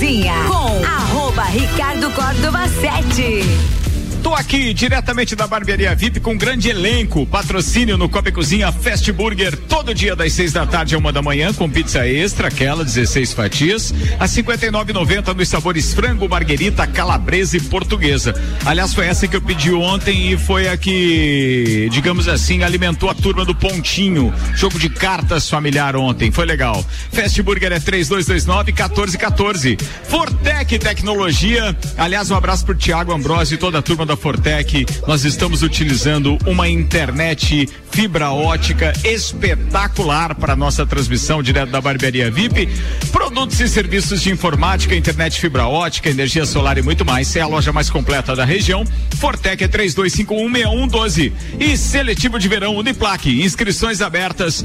Cozinha com arroba Ricardo Córdova 7. Tô aqui diretamente da Barbearia VIP com um grande elenco. Patrocínio no Copa Cozinha Fast Burger todo dia das seis da tarde a uma da manhã com pizza extra, aquela 16 fatias, a 59,90 nos sabores frango, marguerita, calabresa e portuguesa. Aliás, foi essa que eu pedi ontem e foi a que, digamos assim, alimentou a turma do Pontinho. Jogo de cartas familiar ontem, foi legal. Fast Burger é 3229 1414. Fortec Tecnologia. Aliás, um abraço pro Tiago Ambrosio e toda a turma da Fortec, nós estamos utilizando uma internet fibra ótica espetacular para nossa transmissão direto da Barbearia VIP. Produtos e serviços de informática, internet fibra ótica, energia solar e muito mais. É a loja mais completa da região. Fortec é 32516112. E seletivo de verão Uniplaque. Inscrições abertas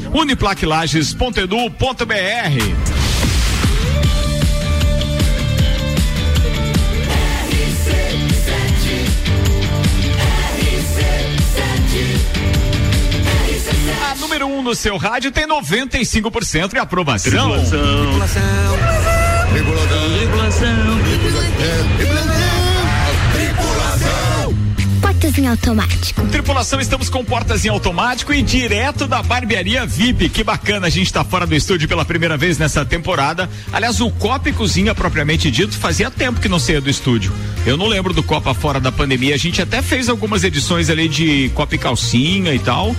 uniplaquelages.edu.br. número 1 um no seu rádio tem 95% de aprovação. Tripulação. Tripulação. Tripulação. Tripulação. Tripulação. Portas em automático. Tripulação, estamos com portas em automático e direto da barbearia VIP. Que bacana, a gente está fora do estúdio pela primeira vez nessa temporada. Aliás, o Copa e Cozinha, propriamente dito, fazia tempo que não saía do estúdio. Eu não lembro do Copa fora da pandemia. A gente até fez algumas edições ali de Copa e Calcinha e tal.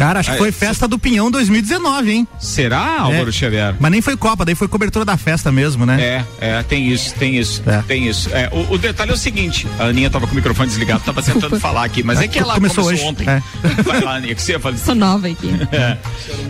Cara, acho que foi festa do Pinhão 2019, hein? Será, Álvaro é. Xavier? Mas nem foi Copa, daí foi cobertura da festa mesmo, né? É, é, tem isso, tem isso, é. tem isso. É, o, o, detalhe é o seguinte, a Aninha tava com o microfone desligado, tava tentando falar aqui, mas é, que ela começou, começou ontem. É. Vai lá, Aninha, que você ia falar. Sou nova aqui. É.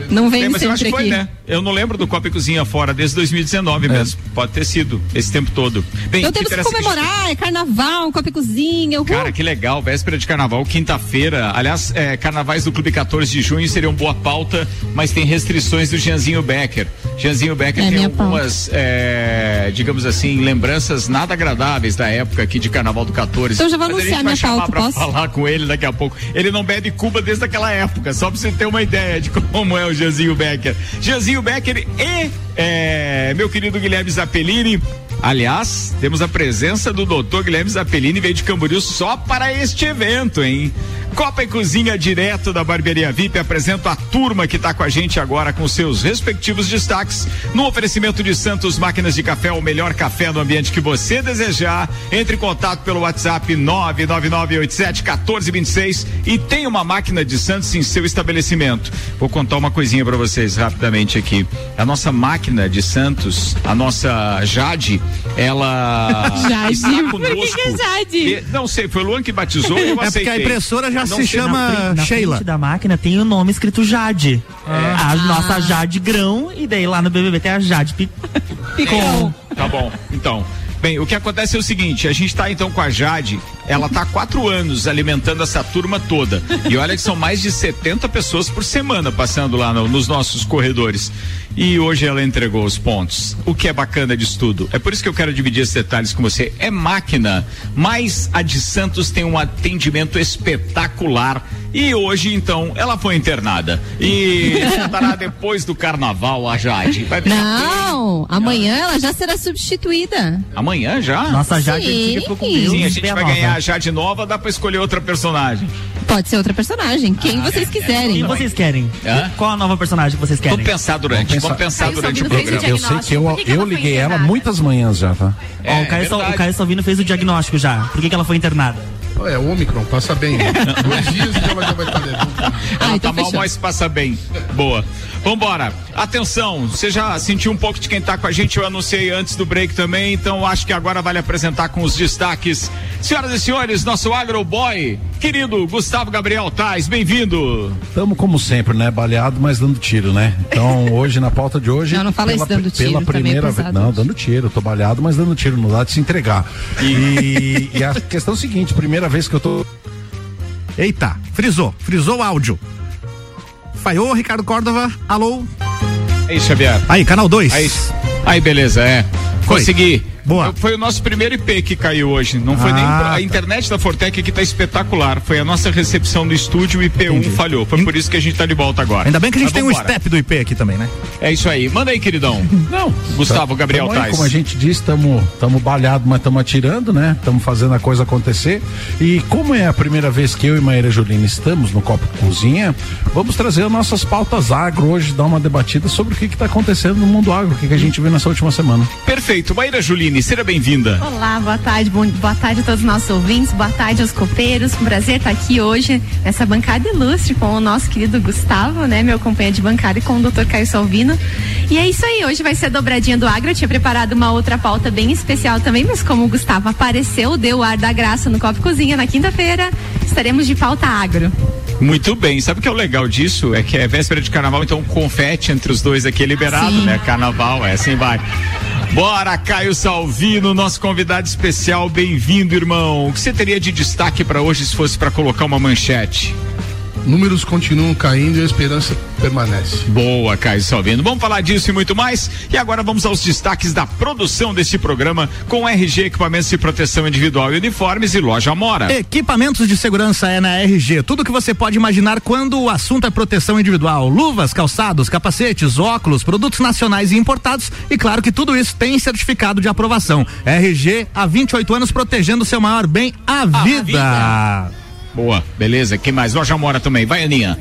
Não vem mas eu acho que foi, né? Eu não lembro do Copa e Cozinha fora desde 2019 é. mesmo. Pode ter sido esse tempo todo. Bem, eu temos que comemorar, é carnaval, Copa e Cozinha. Cara, que legal, véspera de carnaval, quinta-feira. Aliás, é, carnavais do Clube 14 de junho seriam boa pauta, mas tem restrições do Jeanzinho Becker. Jeanzinho Becker é tem algumas, é, digamos assim, lembranças nada agradáveis da época aqui de Carnaval do 14. Então já vou anunciar a minha pauta, pra posso? falar com ele daqui a pouco. Ele não bebe Cuba desde aquela época, só pra você ter uma ideia de como é o Jeanzinho Becker. Jeanzinho Becker e é, meu querido Guilherme Zappellini Aliás, temos a presença do doutor Guilherme Zappellini, veio de Camboriú só para este evento, hein? Copa e Cozinha direto da Barbearia VIP apresento a turma que está com a gente agora com seus respectivos destaques no oferecimento de Santos Máquinas de Café, o melhor café no ambiente que você desejar. Entre em contato pelo WhatsApp 999871426 e tem uma máquina de Santos em seu estabelecimento. Vou contar uma coisinha para vocês rapidamente aqui. A nossa máquina de Santos, a nossa Jade, ela Jade. está conosco. que é Jade? não sei, foi o Luan que batizou e eu é aceitei. porque a impressora já não se chama na, na Sheila. frente da máquina tem o nome escrito Jade. É. A nossa Jade Grão e daí lá no BBB tem a Jade Picon. Tá bom, então. Bem, o que acontece é o seguinte, a gente está então com a Jade, ela está há quatro anos alimentando essa turma toda. E olha que são mais de 70 pessoas por semana passando lá no, nos nossos corredores. E hoje ela entregou os pontos. O que é bacana disso tudo. É por isso que eu quero dividir esses detalhes com você. É máquina, mas a de Santos tem um atendimento espetacular. E hoje, então, ela foi internada. E estará depois do carnaval, a Jade. Não, amanhã ela já será substituída. Amanhã já? Nossa Jade Sim. ficou com. Sim, a gente vai ganhar a Jade nova, dá pra escolher outra personagem. Pode ser outra personagem, quem ah, vocês quiserem. Quem vocês querem? Hã? Qual a nova personagem que vocês querem? Vamos pensar durante, vamos pensar, vamos pensar durante o programa. Eu sei que eu, que eu liguei ela muitas manhãs já, tá? É, Ó, o, Caio é o Caio Salvino fez o diagnóstico já. Por que, que ela foi internada? É, o Omicron, passa bem. Dois dias e vai, já vai estar Ela ah, então tá mal, mas passa bem. Boa. Vambora. Atenção, você já sentiu um pouco de quem tá com a gente, eu anunciei antes do break também, então acho que agora vale apresentar com os destaques. Senhoras e senhores, nosso agroboy, querido Gustavo Gabriel Tais, bem-vindo. Estamos como sempre, né? Baleado, mas dando tiro, né? Então, hoje, na pauta de hoje. Não, não fala pela, isso dando tiro. Pela primeira vez. Não, dando tiro, tô baleado, mas dando tiro, não dá de se entregar. E, e a questão é a seguinte: primeira vez que eu tô. Eita, frisou, frisou o áudio. Falhou, Ricardo Córdova. Alô? Aí, Xavier. Aí, canal 2. Aí, aí, beleza, é. Consegui. Boa. Foi o nosso primeiro IP que caiu hoje. Não foi ah, nem. A tá. internet da Fortec aqui tá espetacular. Foi a nossa recepção do estúdio, o IP1 Entendi. falhou. Foi por isso que a gente tá de volta agora. Ainda bem que a gente tem um step do IP aqui também, né? É isso aí. Manda aí, queridão. Não. Gustavo, Gabriel Tais. Como a gente disse, estamos balhados, mas estamos atirando, né? Estamos fazendo a coisa acontecer. E como é a primeira vez que eu e Maíra Julina estamos no Copo Cozinha, vamos trazer as nossas pautas agro hoje, dar uma debatida sobre o que está acontecendo no mundo agro, o que, que a gente viu nessa última semana. Perfeito. Maíra Juline, seja bem-vinda. Olá, boa tarde. Bom, boa tarde a todos os nossos ouvintes, boa tarde aos copeiros. Um prazer estar aqui hoje nessa bancada ilustre com o nosso querido Gustavo, né? Meu companheiro de bancada e com o Dr. Caio Salvino. E é isso aí, hoje vai ser a dobradinha do agro. Eu tinha preparado uma outra pauta bem especial também, mas como o Gustavo apareceu, deu o ar da graça no Copo Cozinha na quinta-feira, estaremos de pauta agro. Muito bem. Sabe o que é o legal disso? É que é véspera de carnaval, então confete entre os dois aqui é liberado, Sim. né? Carnaval, é assim vai. Bora, Caio Salvino, nosso convidado especial. Bem-vindo, irmão. O que você teria de destaque para hoje se fosse para colocar uma manchete? Números continuam caindo e a esperança permanece. Boa, Caio Salvino. Vamos falar disso e muito mais. E agora vamos aos destaques da produção deste programa com RG Equipamentos de Proteção Individual e Uniformes e Loja Mora. Equipamentos de segurança é na RG. Tudo que você pode imaginar quando o assunto é proteção individual. Luvas, calçados, capacetes, óculos, produtos nacionais e importados. E claro que tudo isso tem certificado de aprovação. RG há 28 anos protegendo o seu maior bem, a, a vida. vida. Boa, beleza. Que mais? Loja Mora também. Vai, Aninha.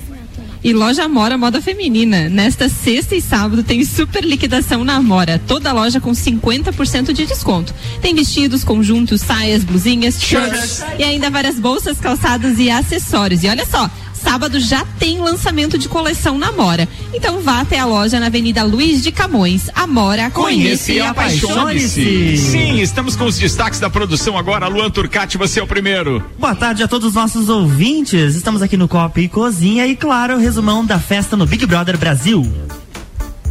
E Loja Mora Moda Feminina. Nesta sexta e sábado tem super liquidação na Mora. Toda loja com 50% de desconto. Tem vestidos, conjuntos, saias, blusinhas, shirts e ainda várias bolsas, calçados e acessórios. E olha só, sábado já tem lançamento de coleção na Mora. Então vá até a loja na Avenida Luiz de Camões. A Mora conhece e apaixone-se. Sim, estamos com os destaques da produção agora. Luan Turcati, você é o primeiro. Boa tarde a todos os nossos ouvintes. Estamos aqui no Copa e Cozinha e, claro, o resumão da festa no Big Brother Brasil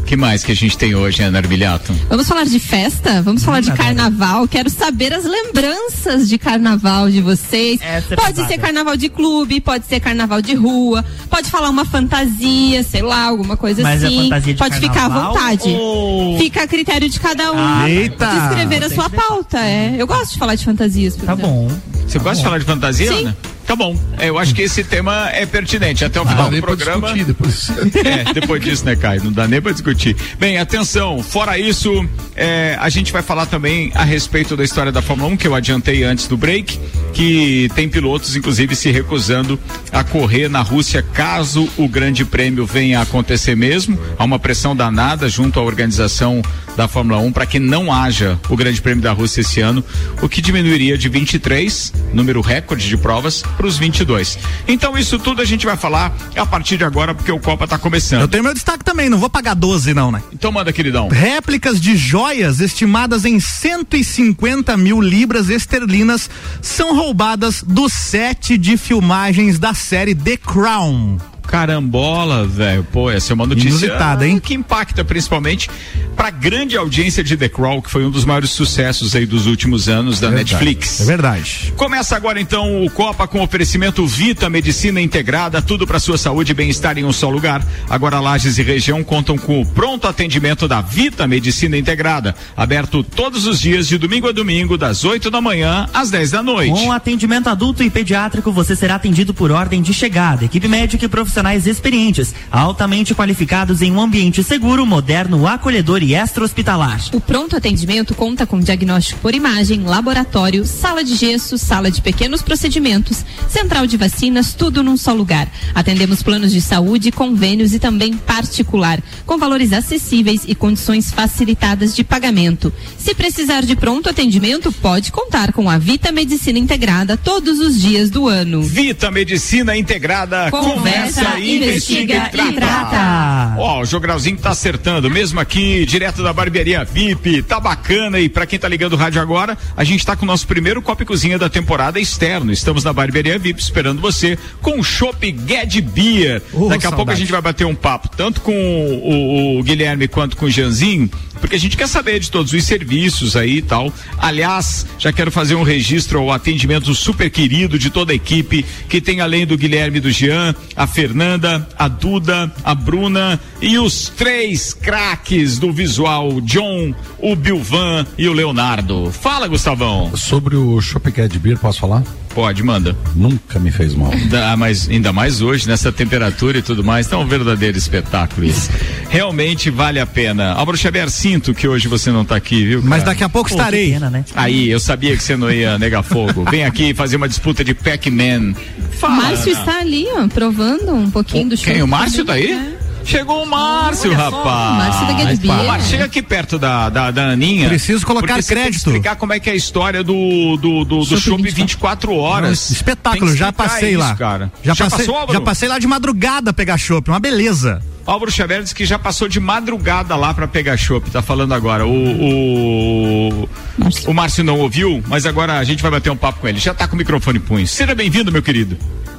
que mais que a gente tem hoje, Ana Arbilhato? Vamos falar de festa? Vamos falar de carnaval? Quero saber as lembranças de carnaval de vocês. Essa é pode ser carnaval de clube, pode ser carnaval de rua, pode falar uma fantasia, sei lá, alguma coisa Mas é assim. É fantasia de pode ficar à vontade. Ou... Fica a critério de cada um. Ah, Eita. Descrever a sua pauta, é. Eu gosto de falar de fantasias. Tá exemplo. bom. Você tá gosta bom. de falar de fantasia, Sim. Ana? Tá bom. É, eu acho que esse tema é pertinente. Até o final ah, do programa. Depois. é, depois disso, né, Caio? Não dá nem pra discutir. Bem, atenção. Fora isso, é, a gente vai falar também a respeito da história da Fórmula 1, que eu adiantei antes do break, que tem pilotos, inclusive, se recusando a correr na Rússia caso o Grande Prêmio venha a acontecer mesmo. Há uma pressão danada junto à organização da Fórmula 1 para que não haja o Grande Prêmio da Rússia esse ano, o que diminuiria de 23, número recorde de provas, para os 22. Então isso tudo a gente vai falar a partir de agora, porque o Copa está começando. Eu tenho meu destaque também, não vou pagar 12 não, né? Então manda, queridão. Réplicas de joias estimadas em 150 mil libras esterlinas são roubadas do set de filmagens da série The Crown. Carambola, velho. Pô, essa é uma notícia Inusitada, hein? que impacta principalmente para grande audiência de The Crawl, que foi um dos maiores sucessos aí dos últimos anos da é verdade, Netflix. É verdade. Começa agora então o Copa com oferecimento Vita Medicina Integrada, tudo para sua saúde e bem-estar em um só lugar. Agora Lages e região contam com o pronto atendimento da Vita Medicina Integrada, aberto todos os dias de domingo a domingo, das 8 da manhã às 10 da noite. Com atendimento adulto e pediátrico, você será atendido por ordem de chegada. Equipe médica e profissional profissionais experientes, altamente qualificados em um ambiente seguro, moderno, acolhedor e extra-hospitalar. O pronto atendimento conta com diagnóstico por imagem, laboratório, sala de gesso, sala de pequenos procedimentos, central de vacinas, tudo num só lugar. Atendemos planos de saúde, convênios e também particular, com valores acessíveis e condições facilitadas de pagamento. Se precisar de pronto atendimento, pode contar com a Vita Medicina Integrada todos os dias do ano. Vita Medicina Integrada, conversa, conversa investiga, e trata. Ó, o Jogralzinho tá acertando, mesmo aqui, direto da barbearia VIP, tá bacana e para quem tá ligando o rádio agora, a gente tá com o nosso primeiro copo e cozinha da temporada externo. Estamos na barbearia VIP esperando você com o Chopp Ged Beer. Oh, Daqui a saudade. pouco a gente vai bater um papo, tanto com o, o, Guilherme quanto com o Janzinho, porque a gente quer saber de todos os serviços aí e tal. Aliás, já quero fazer um registro ao atendimento super querido de toda a equipe, que tem além do Guilherme do Jean, a Fernanda, a Duda, a Bruna e os três craques do visual, John, o Bilvan e o Leonardo. Fala, Gustavão. Sobre o Chopp Cat Beer, posso falar? Pode, manda. Nunca me fez mal. Da, mas ainda mais hoje, nessa temperatura e tudo mais, então é um verdadeiro espetáculo isso. Realmente vale a pena. Álvaro Xavier, sinto que hoje você não está aqui, viu? Mas cara? daqui a pouco Pô, estarei. pena, né? Aí, eu sabia que você não ia negar fogo. Vem aqui fazer uma disputa de Pac-Man. Fala, Márcio está ali, ó, provando um pouquinho do show. Quem? O Márcio tá aí? É. Chegou o Márcio, rapaz. Márcio da. Márcio, chega aqui perto da, da, da Aninha. Preciso colocar crédito. explicar como é que é a história do, do, do, do Chopp Chopp 24. 24 horas. Espetáculo, já passei isso, lá. Cara. Já, passei, passou, Álvaro? já passei lá de madrugada pegar chopp, uma beleza. Álvaro Xavier disse que já passou de madrugada lá pra pegar chopp, tá falando agora. O, o, Márcio. o Márcio não ouviu, mas agora a gente vai bater um papo com ele. Já tá com o microfone punho. Seja bem-vindo, meu querido.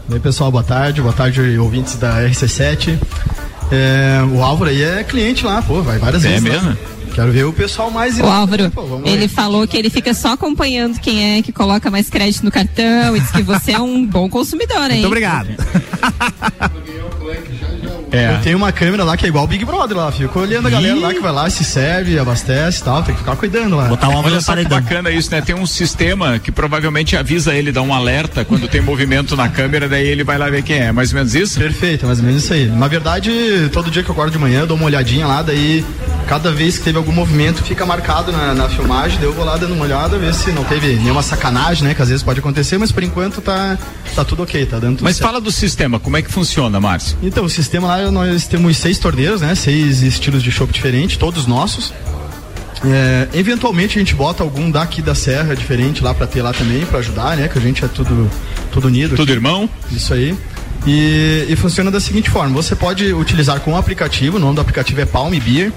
E aí, pessoal, boa tarde. Boa tarde, ouvintes da RC7. É, o Álvaro aí é cliente lá, pô, vai várias É vezes. lá. mesmo? Quero ver o pessoal mais. O Álvaro, Pô, ele aí. falou que ele fica só acompanhando quem é que coloca mais crédito no cartão e diz que você é um bom consumidor, hein? Muito obrigado. É. Eu tenho uma câmera lá que é igual o Big Brother lá, fico olhando a galera lá que vai lá, se serve, abastece e tal, tem que ficar cuidando lá. Botar Álvaro Olha só que bacana isso, né? Tem um sistema que provavelmente avisa ele, dá um alerta quando tem movimento na câmera, daí ele vai lá ver quem é. Mais ou menos isso? Perfeito, mais ou menos isso aí. Na verdade, todo dia que eu acordo de manhã, eu dou uma olhadinha lá, daí cada vez que teve algum movimento fica marcado na, na filmagem, daí eu vou lá dando uma olhada, ver se não teve nenhuma sacanagem, né? Que às vezes pode acontecer, mas por enquanto tá, tá tudo ok, tá dando tudo Mas certo. fala do sistema, como é que funciona, Márcio? Então, o sistema lá, nós temos seis torneiros, né? Seis estilos de chopp diferentes, todos nossos. É, eventualmente a gente bota algum daqui da serra diferente lá pra ter lá também, pra ajudar, né? Que a gente é tudo, tudo unido. Tudo aqui. irmão? Isso aí. E, e funciona da seguinte forma: você pode utilizar com o aplicativo, o nome do aplicativo é Palm Beer.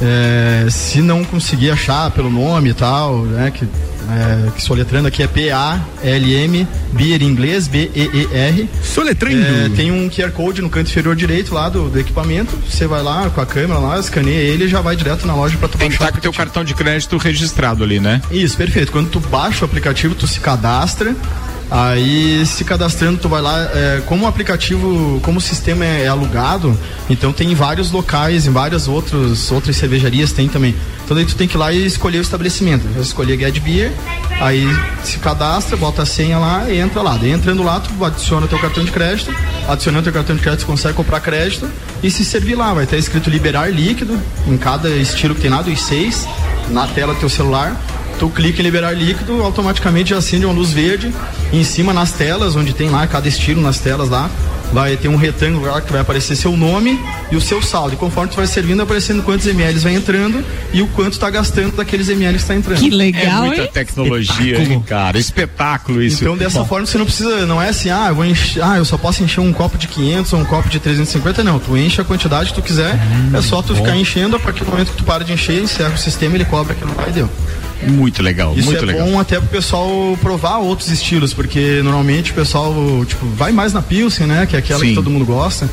É, se não conseguir achar pelo nome e tal, né? Que, é, que soletrando aqui é P-A-L-M, Beer em inglês, B-E-E-R. Soletrando. É, tem um QR Code no canto inferior direito lá do, do equipamento. Você vai lá com a câmera lá, escaneia ele e já vai direto na loja para tu Tem que baixar estar com o teu cartão de crédito registrado ali, né? isso, perfeito. Quando tu baixa o aplicativo, tu se cadastra. Aí, se cadastrando, tu vai lá. é, como o aplicativo, como o sistema é, é alugado, então tem em vários locais, em várias outros, outras cervejarias tem também. Então daí tu tem que ir lá e escolher o estabelecimento. Vai escolher Get Beer, aí se cadastra, bota a senha lá e entra lá. Daí entrando lá, tu adiciona teu cartão de crédito. Adicionando teu cartão de crédito, tu consegue comprar crédito e se servir lá. Vai ter escrito liberar líquido em cada estilo que tem lá, dos seis, na tela do teu celular. Tu clica em liberar líquido, automaticamente já acende uma luz verde. E em cima nas telas, onde tem lá cada estilo nas telas lá, vai ter um retângulo lá que vai aparecer seu nome e o seu saldo. E conforme tu vai servindo, aparecendo quantos ml vai entrando e o quanto tá gastando daqueles ml que tá entrando. Que É legal, muita hein? tecnologia, hein, cara? Espetáculo isso. Então dessa forma você não precisa, não é assim, ah, eu vou encher, ah, eu só posso encher um copo de 500 ou um copo de 350, não. Tu enche a quantidade que tu quiser, é só tu ficar enchendo, a partir do momento que tu para de encher, encerra o sistema, ele cobra aquilo lá e deu. Muito legal, Isso muito é legal. bom até pro pessoal provar outros estilos, porque normalmente o pessoal, tipo, vai mais na Pilsen, né? Que é aquela Sim. que todo mundo gosta,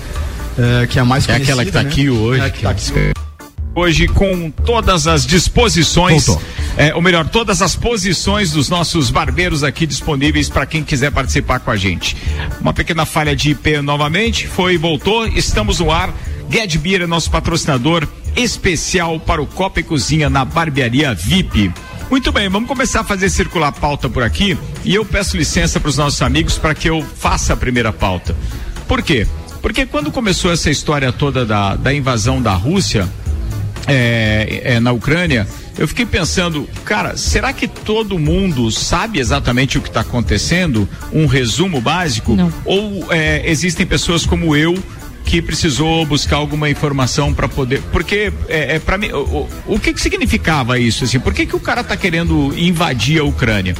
é, que é a mais É conhecida, aquela que tá né? aqui hoje. É, que tá aqui. Hoje com todas as disposições, Voltou. é, ou melhor, todas as posições dos nossos barbeiros aqui disponíveis para quem quiser participar com a gente. Uma pequena falha de IP novamente, foi, voltou, estamos no ar. Get Beer é nosso patrocinador especial para o Copa e Cozinha na Barbearia VIP. Muito bem, vamos começar a fazer circular a pauta por aqui e eu peço licença para os nossos amigos para que eu faça a primeira pauta. Por quê? Porque quando começou essa história toda da, da invasão da Rússia, é, é, na Ucrânia, eu fiquei pensando, cara, será que todo mundo sabe exatamente o que está acontecendo? Um resumo básico? Não. Ou é, existem pessoas como eu que precisou buscar alguma informação para poder. Porque, é, é para mim, o, o, que, que significava isso? Assim? Por que, que o cara está querendo invadir a Ucrânia?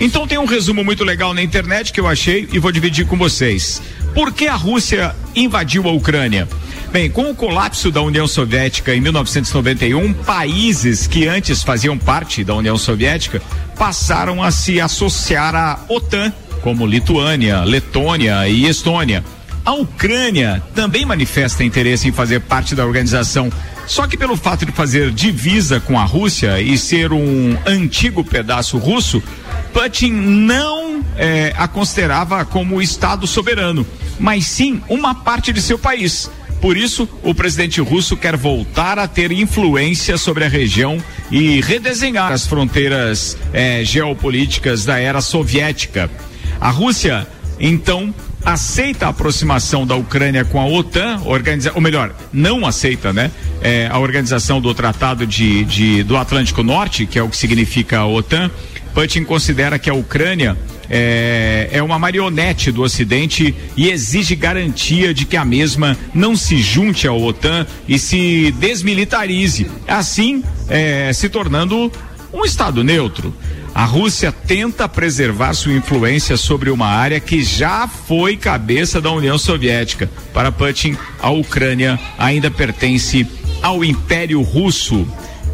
Então tem um resumo muito legal na internet que eu achei e vou dividir com vocês. Por que a Rússia invadiu a Ucrânia? Bem, com o colapso da União Soviética em 1991, países que antes faziam parte da União Soviética passaram a se associar à OTAN, como Lituânia, Letônia e Estônia. A Ucrânia também manifesta interesse em fazer parte da organização, Só que pelo fato de fazer divisa com a Rússia e ser um antigo pedaço russo, Putin não eh, a considerava como Estado soberano, mas sim uma parte de seu país. Por isso, o presidente russo quer voltar a ter influência sobre a região e redesenhar as fronteiras eh, geopolíticas da era soviética. A Rússia, então, aceita a aproximação da Ucrânia com a OTAN, organiza, ou melhor, não aceita, né? É, a organização do Tratado de, de, do Atlântico Norte, que é o que significa a OTAN. Putin considera que a Ucrânia é, é, uma marionete do Ocidente e exige garantia de que a mesma não se junte à OTAN e se desmilitarize, assim é, se tornando um Estado neutro. A Rússia tenta preservar sua influência sobre uma área que já foi cabeça da União Soviética. Para Putin, a Ucrânia ainda pertence ao Império Russo.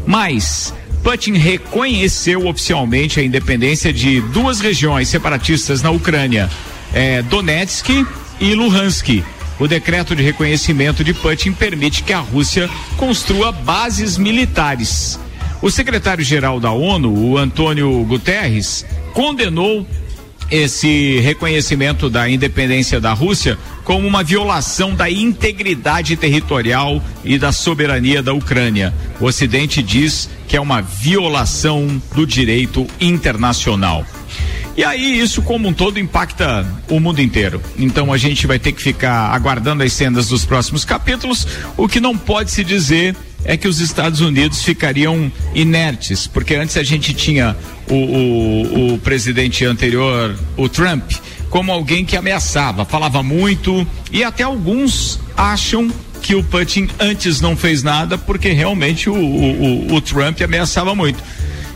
Mas Putin reconheceu oficialmente a independência de duas regiões separatistas na Ucrânia, é, Donetsk e Luhansk. O decreto de reconhecimento de Putin permite que a Rússia construa bases militares. O secretário-geral da ONU, o Antônio Guterres, condenou esse reconhecimento da independência da Rússia como uma violação da integridade territorial e da soberania da Ucrânia. O Ocidente diz que é uma violação do direito internacional. E aí isso como um todo impacta o mundo inteiro. Então a gente vai ter que ficar aguardando as cenas dos próximos capítulos. O que não pode se dizer é que os Estados Unidos ficariam inertes, porque antes a gente tinha o, o, o presidente anterior, o Trump, como alguém que ameaçava, falava muito e até alguns acham que o Putin antes não fez nada porque realmente o, o, o Trump ameaçava muito.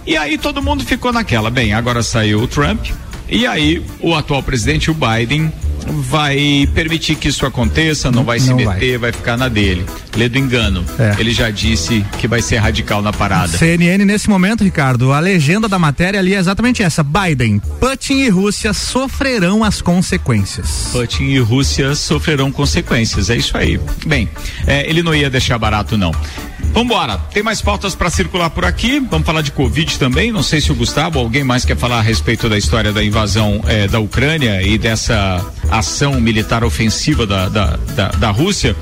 E aí todo mundo ficou naquela, bem, agora saiu o Trump e aí o atual presidente, o Biden, vai permitir que isso aconteça, não vai se meter, vai. vai. ficar na dele. Lê do engano. É. Ele já disse que vai ser radical na parada. CNN nesse momento, Ricardo, a legenda da matéria ali é exatamente essa: Biden, Putin e Rússia sofrerão as consequências. Putin e Rússia sofrerão consequências, é isso aí. Bem, é, ele não ia deixar barato não. Vambora, tem mais pautas para circular por aqui. Vamos falar de Covid também. Não sei se o Gustavo ou alguém mais quer falar a respeito da história da invasão eh, da Ucrânia e dessa ação militar ofensiva da, da, da, da Rússia.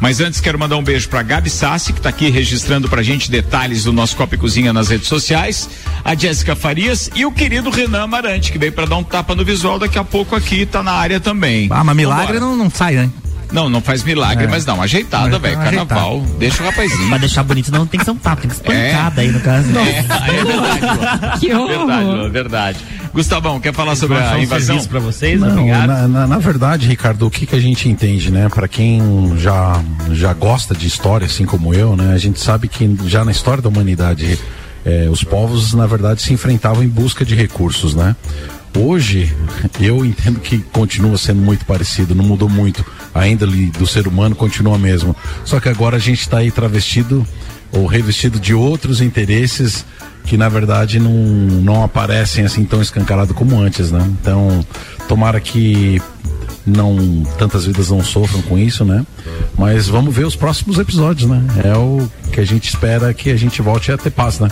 Mas antes quero mandar um beijo para Gabi Sassi, que está aqui registrando pra gente detalhes do nosso Copa e Cozinha nas redes sociais, a Jéssica Farias e o querido Renan Amarante, que veio para dar um tapa no visual daqui a pouco aqui, tá na área também. Ah, mas milagre não, não sai, né? Não, não faz milagre, é. mas dá uma ajeitada, velho. Carnaval, ajeitado. deixa o rapazinho. Pra deixar bonito não tem que ser um tapa, tem que ser pancada é. aí no caso. É, é verdade. que horror. Verdade, verdade. Gustavão, quer falar sobre a invasão? para vocês? Não, na, na, na, verdade, Ricardo, o que, que a gente entende, né? Para quem já, já gosta de história, assim como eu, né? A gente sabe que já na história da humanidade, eh, os povos, na verdade, se enfrentavam em busca de recursos, né? Hoje, eu entendo que continua sendo muito parecido, não mudou muito. A índole do ser humano continua mesmo. Só que agora a gente está aí travestido ou revestido de outros interesses que na verdade não, não aparecem assim tão escancarado como antes, né? Então, tomara que não tantas vidas não sofram com isso, né? Mas vamos ver os próximos episódios, né? É o que a gente espera que a gente volte a ter paz, né?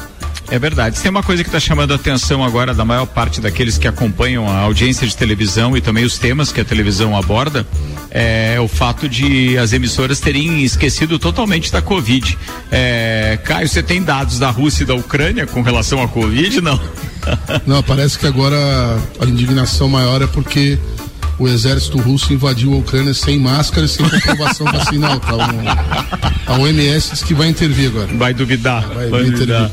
É verdade. Tem uma coisa que está chamando a atenção agora da maior parte daqueles que acompanham a audiência de televisão e também os temas que a televisão aborda é o fato de as emissoras terem esquecido totalmente da Covid. É, Caio, você tem dados da Rússia e da Ucrânia com relação à Covid? Não. Não, parece que agora a indignação maior é porque o exército russo invadiu a Ucrânia sem máscara e sem comprovação vacinal. Tá um, a OMS diz que vai intervir agora. Vai duvidar. Vai, vai duvidar.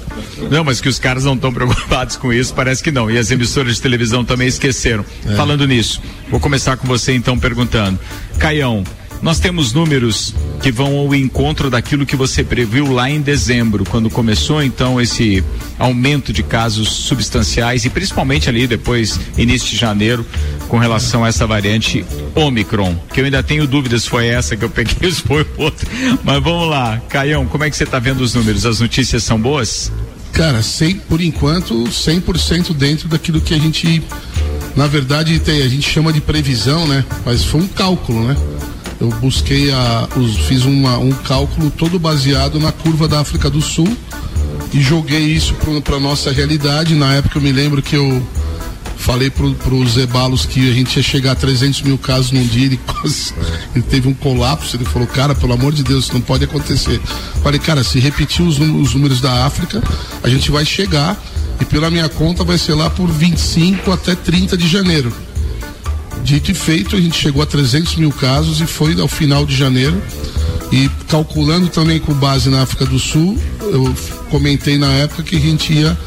Não, mas que os caras não estão preocupados com isso, parece que não. E as emissoras de televisão também esqueceram. É. Falando nisso, vou começar com você então perguntando. Caião, nós temos números que vão ao encontro daquilo que você previu lá em dezembro, quando começou então esse aumento de casos substanciais e principalmente ali depois, início de janeiro, com relação a essa variante Omicron, que eu ainda tenho dúvidas se foi essa que eu peguei ou se foi outra. Mas vamos lá, Caião, como é que você está vendo os números? As notícias são boas? Cara, sem, por enquanto, 100% dentro daquilo que a gente, na verdade, tem, a gente chama de previsão, né? Mas foi um cálculo, né? Eu busquei a, os, fiz uma, um cálculo todo baseado na curva da África do Sul e joguei isso para nossa realidade. Na época eu me lembro que eu falei para os Zebalos que a gente ia chegar a 300 mil casos num dia. Ele, quase, ele teve um colapso. Ele falou, cara, pelo amor de Deus, isso não pode acontecer. Falei, cara, se repetir os, os números da África, a gente vai chegar e pela minha conta vai ser lá por 25 até 30 de janeiro. Dito e feito, a gente chegou a 300 mil casos e foi ao final de janeiro. E calculando também com base na África do Sul, eu comentei na época que a gente ia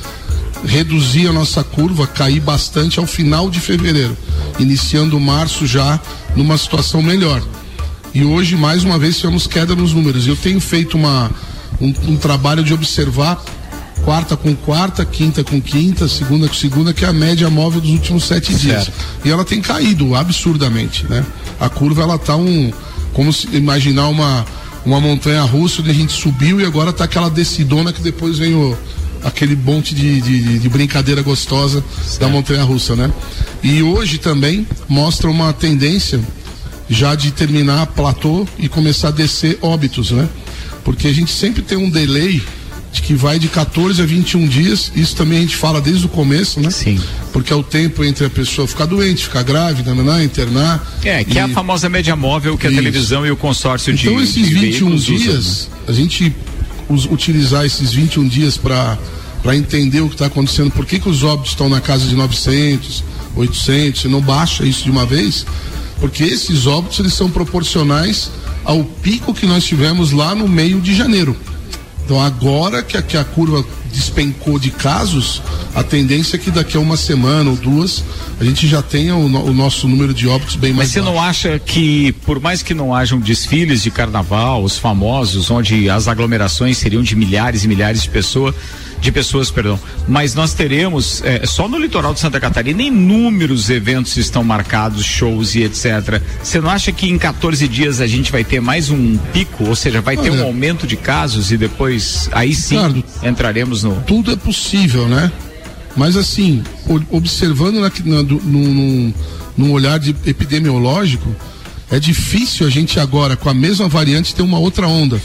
reduzir a nossa curva, cair bastante ao final de fevereiro, iniciando março já numa situação melhor. E hoje, mais uma vez, tivemos queda nos números. Eu tenho feito uma, um, um trabalho de observar quarta com quarta, quinta com quinta, segunda com segunda, que é a média móvel dos últimos sete certo. dias. E ela tem caído absurdamente, né? A curva ela tá um, como se imaginar uma uma montanha russa onde a gente subiu e agora tá aquela decidona que depois vem o aquele monte de, de, de brincadeira gostosa certo. da montanha russa, né? E hoje também mostra uma tendência já de terminar platô e começar a descer óbitos, né? Porque a gente sempre tem um delay de que vai de 14 a 21 dias, isso também a gente fala desde o começo, né? Sim. Porque é o tempo entre a pessoa ficar doente, ficar grávida, naná, internar. É, que e... é a famosa média móvel que isso. a televisão e o consórcio então, de Então esses de 21 dias, usam, né? a gente us, utilizar esses 21 dias para para entender o que está acontecendo, por que, que os óbitos estão na casa de 900, 800, e não baixa isso de uma vez, porque esses óbitos eles são proporcionais ao pico que nós tivemos lá no meio de janeiro. Então agora que a, que a curva despencou de casos, a tendência é que daqui a uma semana ou duas a gente já tenha o, o nosso número de óbitos bem mais Mas você baixo. não acha que, por mais que não hajam desfiles de carnaval, os famosos, onde as aglomerações seriam de milhares e milhares de pessoas, de pessoas, perdão. Mas nós teremos, é, só no litoral de Santa Catarina, inúmeros eventos estão marcados, shows e etc. Você não acha que em 14 dias a gente vai ter mais um pico, ou seja, vai Olha, ter um aumento de casos e depois aí sim Ricardo, entraremos no. Tudo é possível, né? Mas assim, observando na, na, num, num olhar de epidemiológico, é difícil a gente agora, com a mesma variante, ter uma outra onda.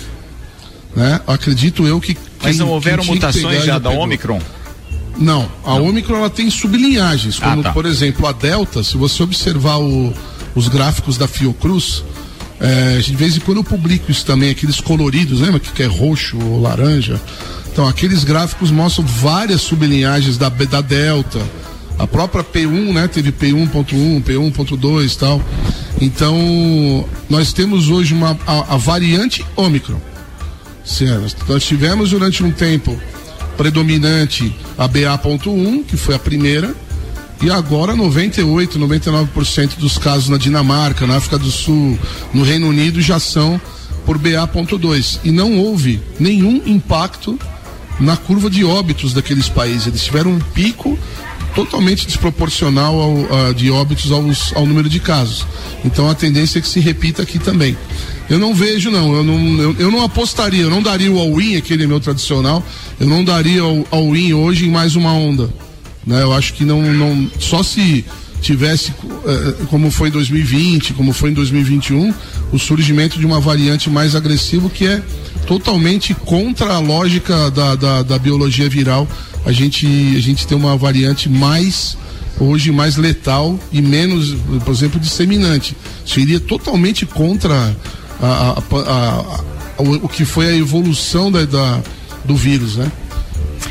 Né? Acredito eu que mas não houveram mutações já da Omicron? Não, a não. Omicron ela tem sublinhagens, como ah, tá. por exemplo a Delta, se você observar o, os gráficos da Fiocruz, é, de vez em quando eu publico isso também, aqueles coloridos, lembra que, é roxo ou laranja? Então, aqueles gráficos mostram várias sublinhagens da, da Delta. A própria P1, né? Teve P1.1, P1.2 e tal. Então, nós temos hoje uma, a, a variante Omicron Certo. Nós tivemos durante um tempo predominante a BA.1, que foi a primeira, e agora 98, 99% dos casos na Dinamarca, na África do Sul, no Reino Unido já são por BA.2 e não houve nenhum impacto na curva de óbitos daqueles países. Eles tiveram um pico totalmente desproporcional ao, de óbitos aos, ao número de casos. Então a tendência é que se repita aqui também. Eu não vejo, não. Eu não, eu, eu não apostaria, eu não daria o all-in, aquele meu tradicional, eu não daria o all-in hoje em mais uma onda. Né? Eu acho que não, não. Só se tivesse, eh, como foi em 2020, como foi em 2021, o surgimento de uma variante mais agressiva que é totalmente contra a lógica da, da, da biologia viral. A gente, a gente tem uma variante mais hoje mais letal e menos, por exemplo, disseminante. Isso iria totalmente contra a, a, a, o, o, que foi a evolução da, da, do vírus, né?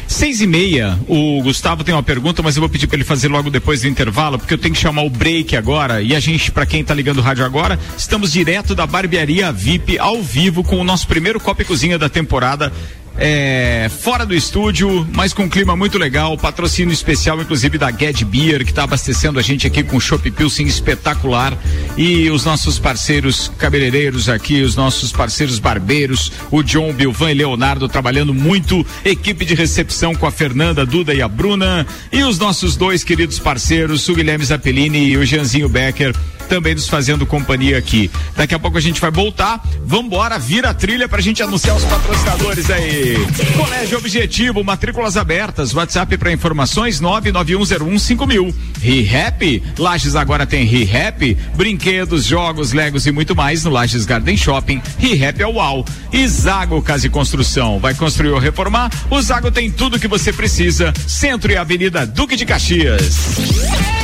Seis e meia, o Gustavo tem uma pergunta, mas eu vou pedir para ele fazer logo depois do intervalo, porque eu tenho que chamar o break agora. E a gente, para quem está ligando o rádio agora, estamos direto da barbearia VIP ao vivo com o nosso primeiro Copa e Cozinha da temporada é, fora do estúdio, mas com um clima muito legal. Patrocínio especial, inclusive, da Get Beer, que está abastecendo a gente aqui com Chopp Pilsen espetacular. E os nossos parceiros cabeleireiros aqui, os nossos parceiros barbeiros, o John, Bilvan e Leonardo trabalhando muito. Equipe de recepção com a Fernanda, a Duda e a Bruna. E os nossos dois queridos parceiros, o Guilherme Zappellini e o Janzinho Becker também nos fazendo companhia aqui. Daqui a pouco a gente vai voltar. Vambora, vira a trilha pra gente anunciar os patrocinadores aí. Colégio Objetivo, matrículas abertas, WhatsApp para informações 991015000. ReHap, Lages agora tem ReHap, brinquedos, jogos, legos e muito mais no Lages Garden Shopping. ReHap é UAU. E Zago Casa e Construção, vai construir ou reformar? O Zago tem tudo que você precisa. Centro e Avenida Duque de Caxias.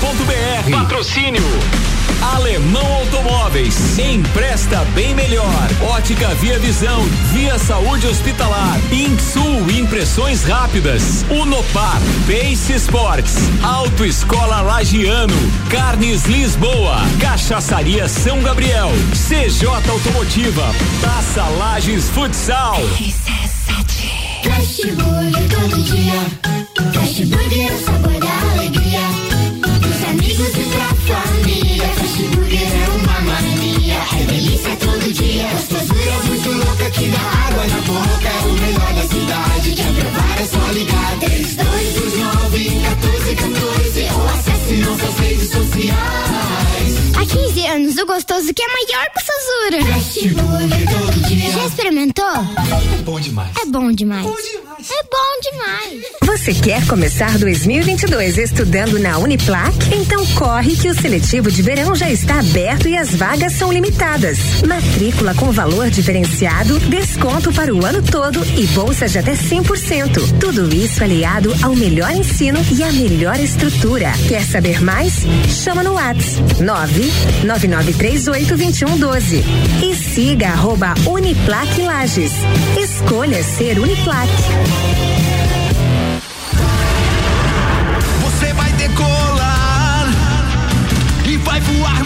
rc7.com.br. Patrocínio Alemão Automóveis. Empresta bem melhor. Ótica Via Visão. Via Saúde Hospitalar. Insul Impressões Rápidas. Unopar. Pace Sports. Autoescola Lagiano. Carnes Lisboa. Cachaçaria São Gabriel. CJ Automotiva. Taça Lages Futsal. Fast Burger todo dia. Fast Burger é o sabor delícia todo dia. Gostosura muito louca que dá água na boca. É o melhor da cidade. Quer provar é só ligar. 3229 1414 ou acesse nossas redes sociais. Há 15 anos, o gostoso que é maior que o Sazura. Já experimentou? É bom demais. É bom demais. É bom demais. Você quer começar 2022 estudando na Uniplac? Então corre que o seletivo de verão já está aberto e as vagas são limitadas. Matrícula com valor diferenciado, desconto para o ano todo e bolsa de até 100%. Tudo isso aliado ao melhor ensino e à melhor estrutura. Quer saber mais? Chama no WhatsApp 999382112 e siga arroba Uniplac Lages. Escolha ser Uniplac. Você vai decolar e vai voar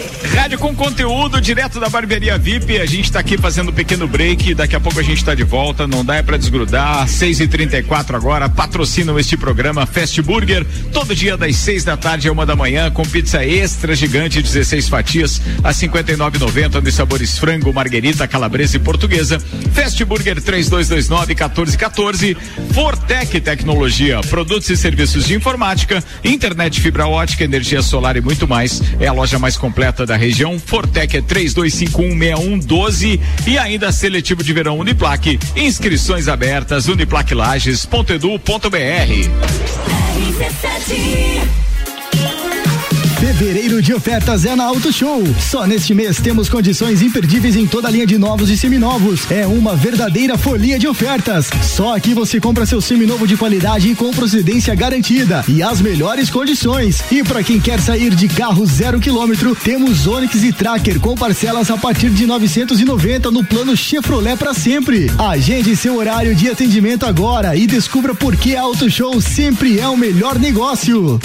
Rádio com conteúdo direto da barbearia VIP. A gente tá aqui fazendo um pequeno break. Daqui a pouco a gente tá de volta. Não dá é pra desgrudar. 6 e 34 agora. Patrocinam este programa Fast Burger. Todo dia das 6 da tarde a uma da manhã com pizza extra gigante, 16 fatias a 59,90 nos sabores frango, marguerita, calabresa e portuguesa. Fast Burger 3229 1414. Fortec Tecnologia, produtos e serviços de informática, internet fibra ótica, energia solar e muito mais. É a loja mais completa da região. Fortec é 32516112 e ainda seletivo de verão Uniplaque. Inscrições abertas uniplaquilages.edu.br. Fevereiro de ofertas é na Auto Show. Só neste mês temos condições imperdíveis em toda a linha de novos e seminovos. É uma verdadeira folia de ofertas. Só aqui você compra seu seminovo de qualidade e com procedência garantida e as melhores condições. E para quem quer sair de carro zero quilômetro, temos Onix e Tracker com parcelas a partir de 990 no plano Chevrolet para sempre. Agende seu horário de atendimento agora e descubra por que Auto Show sempre é o melhor negócio.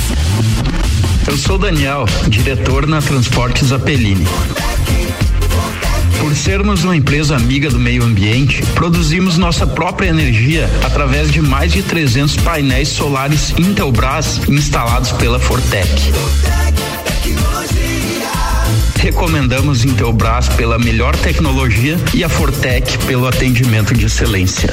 Eu sou Daniel, diretor na Transportes Apelini. Por sermos uma empresa amiga do meio ambiente, produzimos nossa própria energia através de mais de 300 painéis solares Intelbras instalados pela Fortec. Recomendamos Intelbras pela melhor tecnologia e a Fortec pelo atendimento de excelência.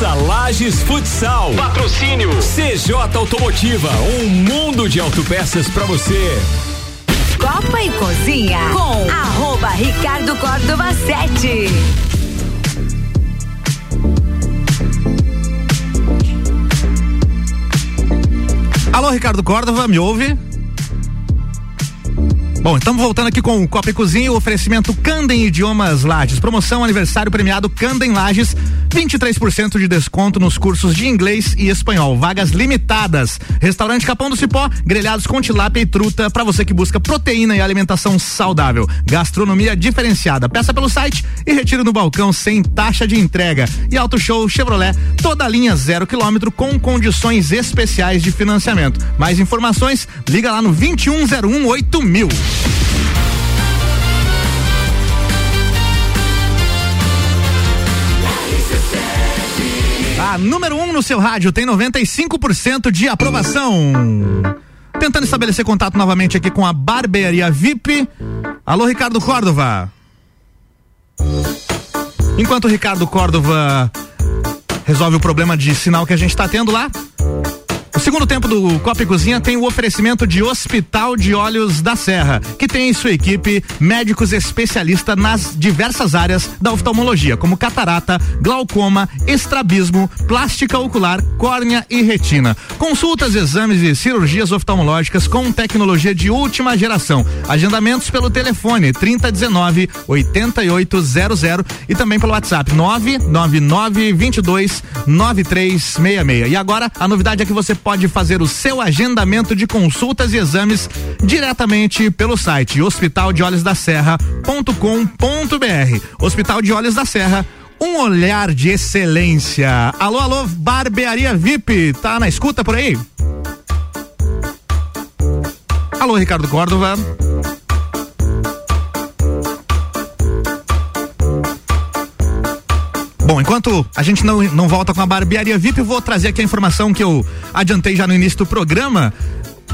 Taça Lages Futsal. Patrocínio CJ Automotiva, um mundo de autopeças pra você. Copa e Cozinha com arroba Ricardo Córdova 7. Alô, Ricardo Córdova, me ouve? Bom, estamos voltando aqui com o Copa e Cozinha, o oferecimento Candem Idiomas Lages. Promoção aniversário premiado Candem Lages, 23% de desconto nos cursos de inglês e espanhol. Vagas limitadas. Restaurante Capão do Cipó, grelhados com tilápia e truta para você que busca proteína e alimentação saudável. Gastronomia diferenciada. Peça pelo site e retire no balcão sem taxa de entrega. E Auto Show Chevrolet, toda linha zero quilômetro com condições especiais de financiamento. Mais informações, liga lá no 2101 8000. A número 1 um no seu rádio tem 95% de aprovação. Tentando estabelecer contato novamente aqui com a Barbearia VIP. Alô, Ricardo Córdova. Enquanto o Ricardo Córdova resolve o problema de sinal que a gente está tendo lá. O segundo tempo do Copa e Cozinha tem o oferecimento de Hospital de Olhos da Serra, que tem em sua equipe médicos especialistas nas diversas áreas da oftalmologia, como catarata, glaucoma, estrabismo, plástica ocular, córnea e retina. Consultas, exames e cirurgias oftalmológicas com tecnologia de última geração. Agendamentos pelo telefone 3019 8800 e também pelo WhatsApp 999 22 9366. E agora a novidade é que você pode fazer o seu agendamento de consultas e exames diretamente pelo site Hospital de Olhos da Serra.com.br. Hospital de Olhos da Serra. Um olhar de excelência. Alô, alô, Barbearia VIP, tá na escuta por aí? Alô, Ricardo Córdova. Bom, enquanto a gente não, não volta com a barbearia VIP, eu vou trazer aqui a informação que eu adiantei já no início do programa.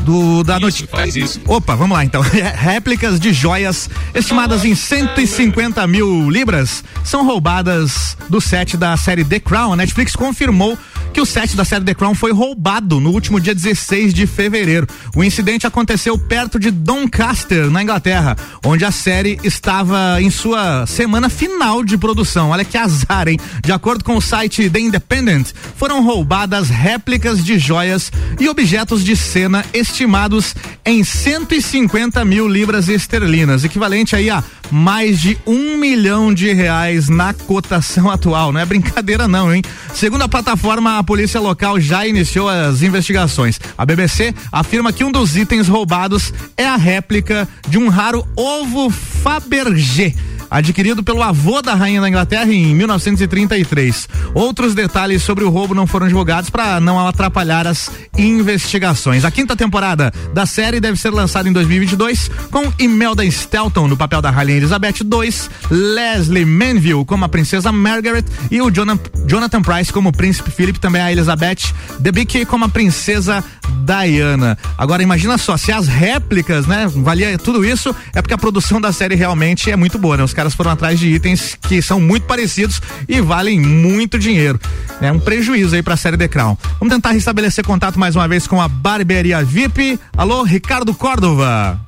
Do, da notícia. Faz isso. Opa, vamos lá então. Réplicas de joias estimadas em 150 mil libras são roubadas do set da série The Crown. A Netflix confirmou que o set da série The Crown foi roubado no último dia 16 de fevereiro. O incidente aconteceu perto de Doncaster, na Inglaterra, onde a série estava em sua semana final de produção. Olha que azar, hein? De acordo com o site The Independent, foram roubadas réplicas de joias e objetos de cena estimados em 150 mil libras esterlinas, equivalente aí a mais de um milhão de reais na cotação atual. Não é brincadeira, não, hein? Segundo a plataforma polícia local já iniciou as investigações. A BBC afirma que um dos itens roubados é a réplica de um raro ovo Fabergé adquirido pelo avô da rainha da Inglaterra em 1933. Outros detalhes sobre o roubo não foram divulgados para não atrapalhar as investigações. A quinta temporada da série deve ser lançada em 2022 com Imelda Stelton no papel da rainha Elizabeth II, Leslie Manville como a princesa Margaret e o Jonathan Price como o príncipe Philip, também a Elizabeth Debicki como a princesa Diana. Agora imagina só, se as réplicas, né, valia tudo isso, é porque a produção da série realmente é muito boa, né? Os caras foram atrás de itens que são muito parecidos e valem muito dinheiro. É um prejuízo aí pra série The Crown. Vamos tentar restabelecer contato mais uma vez com a Barbearia VIP. Alô, Ricardo Córdova.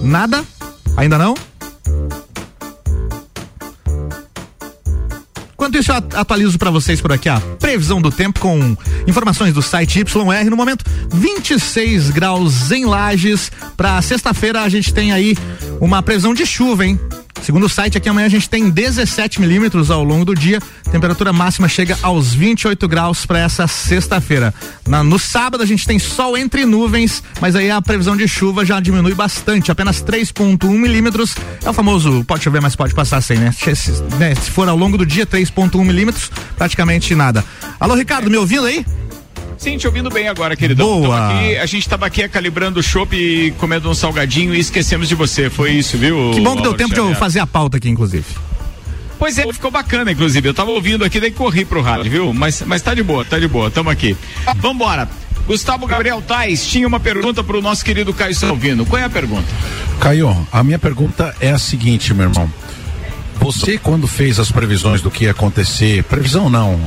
Nada? Ainda não? Enquanto isso, eu atualizo para vocês por aqui a previsão do tempo com informações do site YR. No momento, 26 graus em Lages. Para sexta-feira, a gente tem aí uma previsão de chuva, hein? Segundo o site, aqui amanhã a gente tem 17 milímetros ao longo do dia. Temperatura máxima chega aos 28 graus para essa sexta-feira. No sábado a gente tem sol entre nuvens, mas aí a previsão de chuva já diminui bastante, apenas 3,1 milímetros. É o famoso pode chover, mas pode passar sem, né? Se, né? Se for ao longo do dia, 3,1 milímetros, praticamente nada. Alô, Ricardo, me ouvindo aí? Sim, te ouvindo bem agora, queridão. Boa. Aqui, a gente estava aqui calibrando o chopp e comendo um salgadinho e esquecemos de você. Foi isso, viu? Que bom que deu tempo de eu fazer a pauta aqui, inclusive. Pois é, ficou bacana, inclusive. Eu tava ouvindo aqui, daí corri pro rádio, viu? Mas, mas tá de boa, tá de boa. Tamo aqui. Vambora. Gustavo Gabriel Tais tinha uma pergunta pro nosso querido Caio Salvino. Qual é a pergunta? Caio, a minha pergunta é a seguinte, meu irmão. Você, quando fez as previsões do que ia acontecer, previsão não,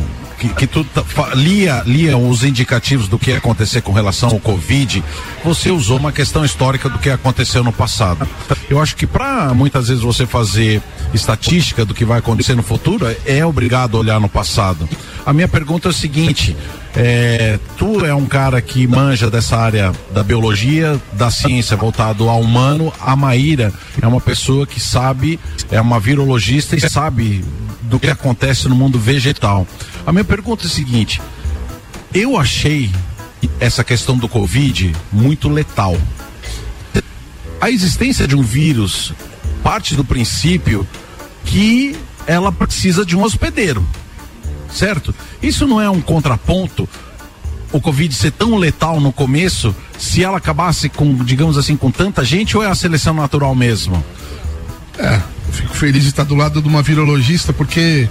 que, que tu tá- lia, lia os indicativos do que ia acontecer com relação ao Covid, você usou uma questão histórica do que aconteceu no passado. Eu acho que para muitas vezes você fazer estatística do que vai acontecer no futuro, é obrigado a olhar no passado. A minha pergunta é o seguinte: é, tu é um cara que manja dessa área da biologia, da ciência voltado ao humano. A Maíra é uma pessoa que sabe, é uma virologista e sabe do que acontece no mundo vegetal. A minha pergunta é a seguinte: eu achei essa questão do Covid muito letal. A existência de um vírus parte do princípio que ela precisa de um hospedeiro, certo? Isso não é um contraponto o Covid ser tão letal no começo, se ela acabasse com, digamos assim, com tanta gente, ou é a seleção natural mesmo? É, fico feliz de estar do lado de uma virologista, porque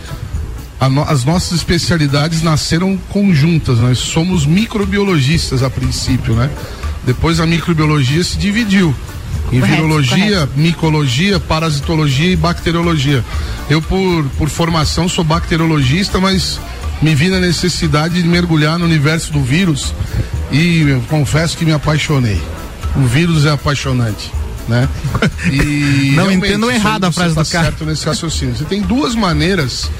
no- as nossas especialidades nasceram conjuntas. Nós somos microbiologistas a princípio, né? Depois a microbiologia se dividiu em Correto, virologia, micologia, parasitologia e bacteriologia. Eu, por, por formação, sou bacteriologista, mas me vi na necessidade de mergulhar no universo do vírus e eu confesso que me apaixonei. O vírus é apaixonante, né? E Não aí errado a frase tá do cara. certo nesse raciocínio. Você tem duas maneiras,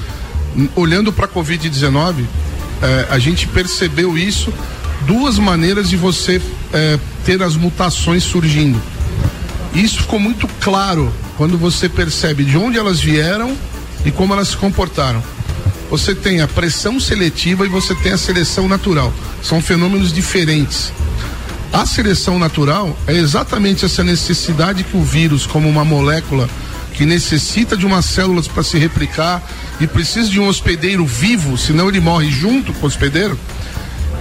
olhando para a Covid-19, eh, a gente percebeu isso, duas maneiras de você eh, ter as mutações surgindo. Isso ficou muito claro quando você percebe de onde elas vieram e como elas se comportaram. Você tem a pressão seletiva e você tem a seleção natural. São fenômenos diferentes. A seleção natural é exatamente essa necessidade que o vírus, como uma molécula que necessita de umas células para se replicar e precisa de um hospedeiro vivo, senão ele morre junto com o hospedeiro.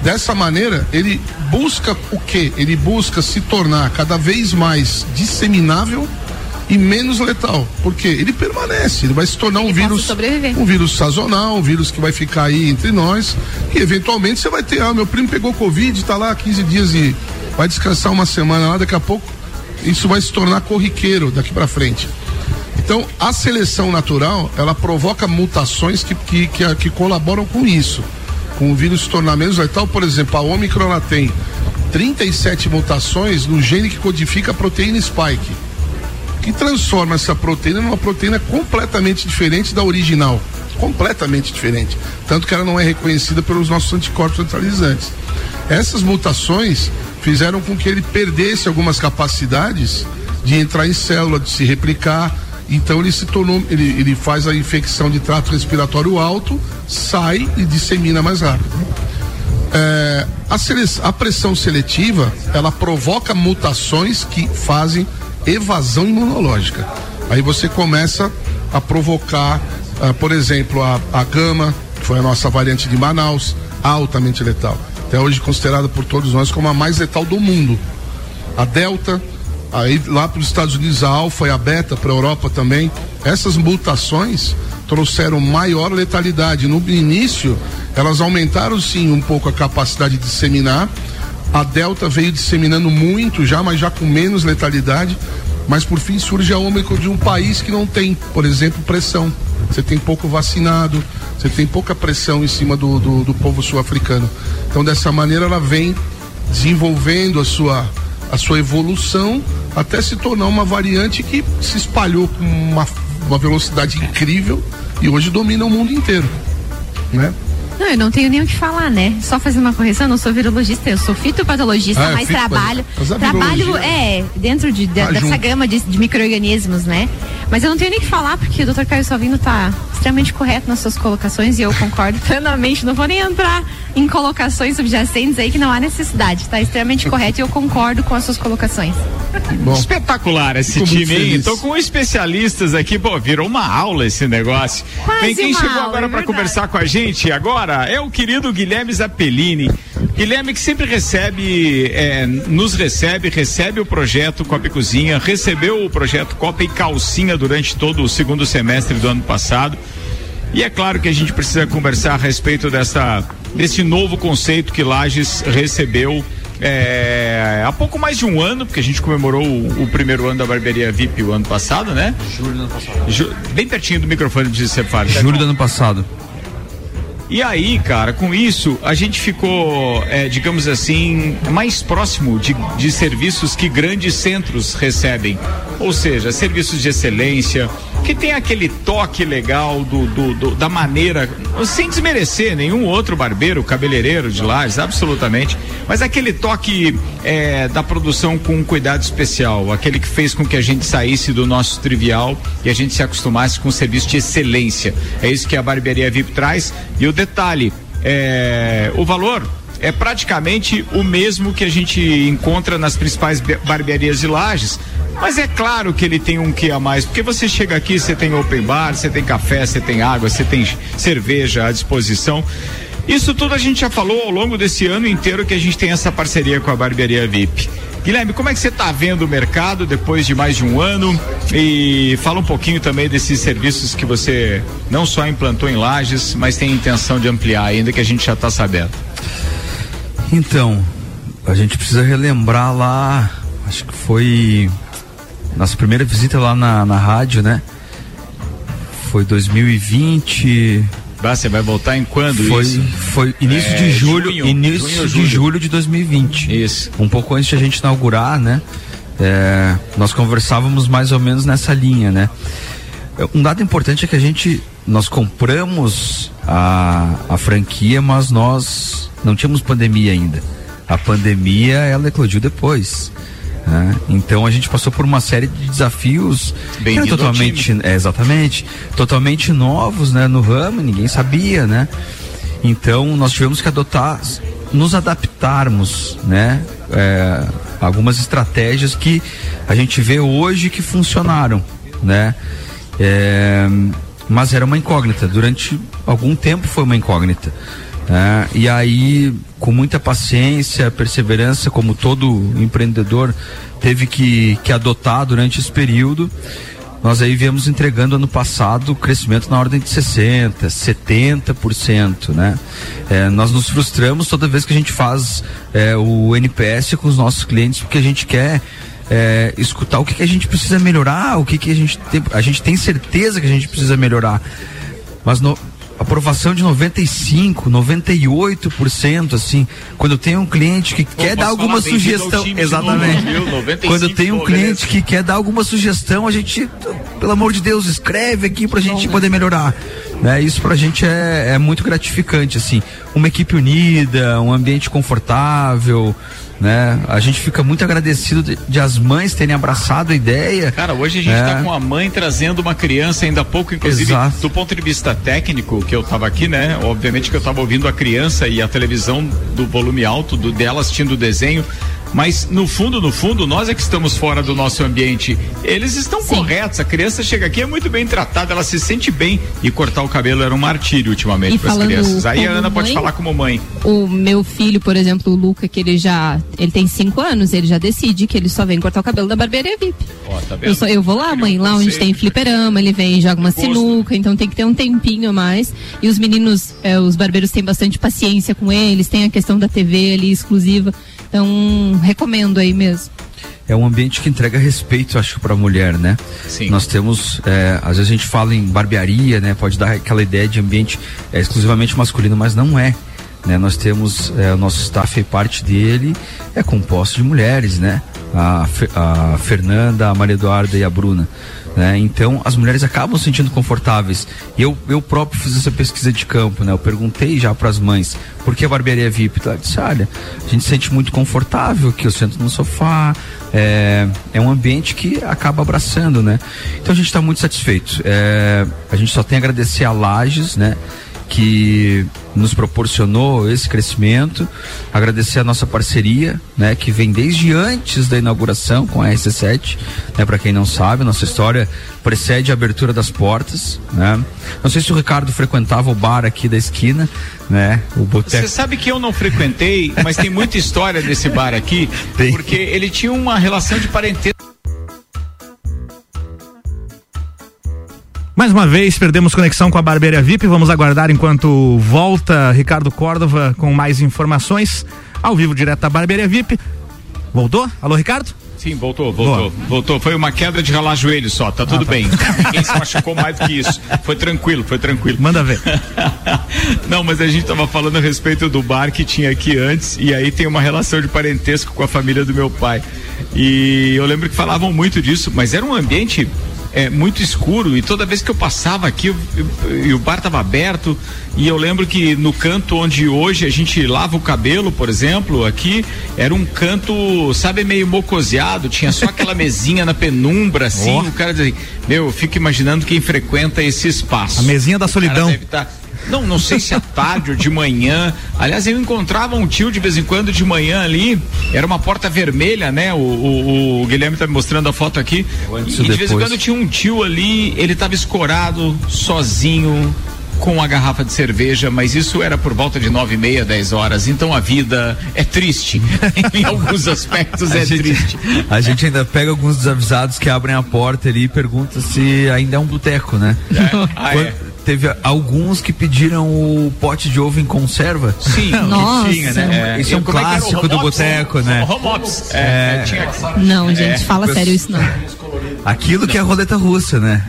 Dessa maneira, ele busca o quê? Ele busca se tornar cada vez mais disseminável e menos letal. Porque ele permanece, ele vai se tornar um vírus. Um vírus sazonal, um vírus que vai ficar aí entre nós. E eventualmente você vai ter, ah, meu primo pegou Covid, tá lá 15 dias e vai descansar uma semana lá, daqui a pouco isso vai se tornar corriqueiro daqui para frente. Então, a seleção natural, ela provoca mutações que, que, que, que colaboram com isso. Com o vírus se tornar menos letal, por exemplo, a Omicron tem 37 mutações no gene que codifica a proteína spike, que transforma essa proteína numa proteína completamente diferente da original. Completamente diferente. Tanto que ela não é reconhecida pelos nossos anticorpos neutralizantes. Essas mutações fizeram com que ele perdesse algumas capacidades de entrar em célula, de se replicar Então ele se tornou, ele, ele faz a infecção de trato respiratório alto, sai e dissemina mais rápido. É, a, a pressão seletiva ela provoca mutações que fazem evasão imunológica. Aí você começa a provocar, ah, por exemplo, a, a gama, que foi a nossa variante de Manaus, altamente letal. Até hoje considerada por todos nós como a mais letal do mundo. A Delta, aí lá para os Estados Unidos a Alfa e a Beta, para a Europa também. Essas mutações trouxeram maior letalidade. No início, elas aumentaram sim um pouco a capacidade de disseminar. A Delta veio disseminando muito já, mas já com menos letalidade. Mas por fim surge a Ômicron de um país que não tem, por exemplo, pressão. Você tem pouco vacinado, você tem pouca pressão em cima do, do, do povo sul-africano. Então dessa maneira ela vem desenvolvendo a sua, a sua evolução até se tornar uma variante que se espalhou com uma, uma velocidade incrível e hoje domina o mundo inteiro. Né? Não, eu não tenho nem o que falar, né? Só fazer uma correção, eu não sou virologista, eu sou fitopatologista, Ah, mas fito- trabalho. mas Trabalho, é, dentro de, de- Tá dessa junto. gama de, de micro-organismos, né? Mas eu não tenho nem o que falar, porque o Dr. Caio Salvino tá extremamente correto nas suas colocações e eu concordo plenamente. Não vou nem entrar em colocações subjacentes aí que não há necessidade. Tá extremamente correto e eu concordo com as suas colocações. Espetacular esse Fico time, hein? Tô com especialistas aqui, pô, virou uma aula esse negócio. Quase Bem, quem uma chegou aula, agora é para conversar com a gente agora é o querido Guilherme Zappellini. Guilherme que sempre recebe, é, nos recebe, recebe o projeto Copa e Cozinha, recebeu o projeto Copa e Calcinha durante todo o segundo semestre do ano passado. E é claro que a gente precisa conversar a respeito dessa, desse novo conceito que Lages recebeu é, há pouco mais de um ano, porque a gente comemorou o, o primeiro ano da barbearia VIP o ano passado, né? Julho do ano passado. bem pertinho do microfone de você fala. Julho do ano passado. E aí, cara, com isso, a gente ficou, é, digamos assim, mais próximo de, de serviços que grandes centros recebem. Ou seja, serviços de excelência, que tem aquele toque legal do, do- do- da maneira, sem desmerecer nenhum outro barbeiro, cabeleireiro de Lages, absolutamente, mas aquele toque é, da produção com um cuidado especial, aquele que fez com que a gente saísse do nosso trivial e a gente se acostumasse com um serviço de excelência. É isso que a barbearia VIP traz. E o detalhe, é, o valor é praticamente o mesmo que a gente encontra nas principais be- barbearias de Lages. Mas é claro que ele tem um que a mais, porque você chega aqui, você tem open bar, você tem café, você tem água, você tem cerveja à disposição. Isso tudo a gente já falou ao longo desse ano inteiro que a gente tem essa parceria com a Barbearia VIP. Guilherme, como é que você está vendo o mercado depois de mais de um ano? E fala um pouquinho também desses serviços que você não só implantou em Lages, mas tem intenção de ampliar ainda, que a gente já está sabendo. Então, a gente precisa relembrar lá, acho que foi nossa primeira visita lá na, na rádio, né? Foi 2020. Ah, você vai voltar em quando foi, isso? Foi início É, de julho, junho, início junho de julho? julho de 2020. Isso. Um pouco antes de a gente inaugurar, né? É, nós conversávamos mais ou menos nessa linha, né? É, Um dado importante é que a gente, nós compramos a, a franquia, mas nós não tínhamos pandemia ainda. A pandemia, ela eclodiu depois. né? Então a gente passou por uma série de desafios ao totalmente, é, exatamente, totalmente novos, né, no ramo, ninguém sabia, né? Então nós tivemos que adotar, nos adaptarmos, né, é, algumas estratégias que a gente vê hoje que funcionaram, né? É, mas era uma incógnita. Durante algum tempo foi uma incógnita. Né? E aí, com muita paciência, perseverança, como todo empreendedor teve que, que adotar durante esse período, nós aí viemos entregando ano passado crescimento na ordem de 60%, 70%, né? É, nós nos frustramos toda vez que a gente faz é, o NPS com os nossos clientes, porque a gente quer é, escutar o que, que a gente precisa melhorar, o que, que a gente tem, a gente tem certeza que a gente precisa melhorar. Mas no, aprovação de 95, 98%, assim, quando eu tenho um cliente que quer posso dar alguma sugestão, exatamente. viu? 95, Quando eu tenho um pô, cliente beleza. que quer dar alguma sugestão, a gente, pelo amor de Deus, escreve aqui pra gente poder melhorar. Né? Isso pra gente é, é muito gratificante, assim. Uma equipe unida, um ambiente confortável, né? A gente fica muito agradecido de, de as mães terem abraçado a ideia. Cara, hoje a gente É. tá com a mãe trazendo uma criança ainda há pouco, inclusive, Exato. do ponto de vista técnico, que eu tava aqui, né? Obviamente que eu tava ouvindo a criança e a televisão do volume alto do dela assistindo o desenho. Mas no fundo, no fundo, nós é que estamos fora do nosso ambiente. Eles estão corretos. A criança chega aqui é muito bem tratada, ela se sente bem. E cortar o cabelo era um martírio ultimamente E para as crianças. Aí a Ana pode mãe, falar como mãe. O meu filho, por exemplo, o Luca, que ele já. Ele tem cinco anos, ele já decide que ele só vem cortar o cabelo da barbearia VIP. Ó, tá? Eu, só, eu vou lá, mãe, lá onde tem fliperama, ele vem, joga uma sinuca, então tem que ter um tempinho a mais. E os meninos, é, os barbeiros têm bastante paciência com eles, tem a questão da TV ali exclusiva. Então, recomendo aí mesmo. é um ambiente que entrega respeito, acho, para a mulher, né? Sim. Nós temos, é, às vezes a gente fala em barbearia, né? Pode dar aquela ideia de ambiente é, exclusivamente masculino, mas não é. Né? Nós temos é, o nosso staff e parte dele é composto de mulheres, né? A, a Fernanda, a Maria Eduarda e a Bruna. Né? Então as mulheres acabam se sentindo confortáveis. Eu, eu próprio fiz essa pesquisa de campo, né? Eu perguntei já para as mães por que a barbearia VIP? Ela disse, olha, a gente se sente muito confortável aqui, eu sento no sofá, é, é um ambiente que acaba abraçando, né? Então a gente está muito satisfeito. É, a gente só tem a agradecer a Lages, né? Que nos proporcionou esse crescimento, agradecer a nossa parceria, né, que vem desde antes da inauguração com a RC7, né, para quem não sabe, nossa história precede a abertura das portas, né? Não sei se o Ricardo frequentava o bar aqui da esquina, né, o Você boteco. sabe que eu não frequentei, mas tem muita história desse bar aqui, porque ele tinha uma relação de parentesco. Mais uma vez, perdemos conexão com a Barbearia VIP. Vamos aguardar enquanto volta Ricardo Córdova com mais informações. Ao vivo, direto da Barbearia VIP. Voltou? Alô, Ricardo? Sim, voltou, voltou, voltou. Foi uma queda de ralar joelho só, tá tudo tá. bem. Ninguém se machucou mais do que isso. Foi tranquilo, foi tranquilo. Manda ver. Não, mas a gente tava falando a respeito do bar que tinha aqui antes, e aí tem uma relação de parentesco com a família do meu pai. E eu lembro que falavam muito disso, mas era um ambiente é, muito escuro e toda vez que eu passava aqui eu- eu- e o bar estava aberto e eu lembro que no canto onde hoje a gente lava o cabelo, por exemplo, aqui era um canto, sabe, meio mocoseado, tinha só aquela mesinha na penumbra assim, Ó. o cara dizia, meu, eu fico imaginando quem frequenta esse espaço. A mesinha da solidão. Não, não sei se à tarde ou de manhã. Aliás, eu encontrava um tio de vez em quando de manhã ali. Era uma porta vermelha, né? O, o- o Guilherme tá me mostrando a foto aqui. antes E de vez em quando tinha um tio ali, ele tava escorado, sozinho. Com a garrafa de cerveja, mas isso era por volta de nove e meia, dez horas. Então a vida é triste. em alguns aspectos é A gente- triste. A gente ainda pega alguns desavisados que abrem a porta ali e pergunta se ainda é um boteco, né? Ah, Quando- é? Teve alguns que pediram o pote de ovo em conserva. Sim, que Nossa. tinha, né? É, Isso é um que era o clássico do office? boteco, né? Home. É, É. tinha- Não, gente, É, fala sério isso não. Aquilo que é a roleta russa, né?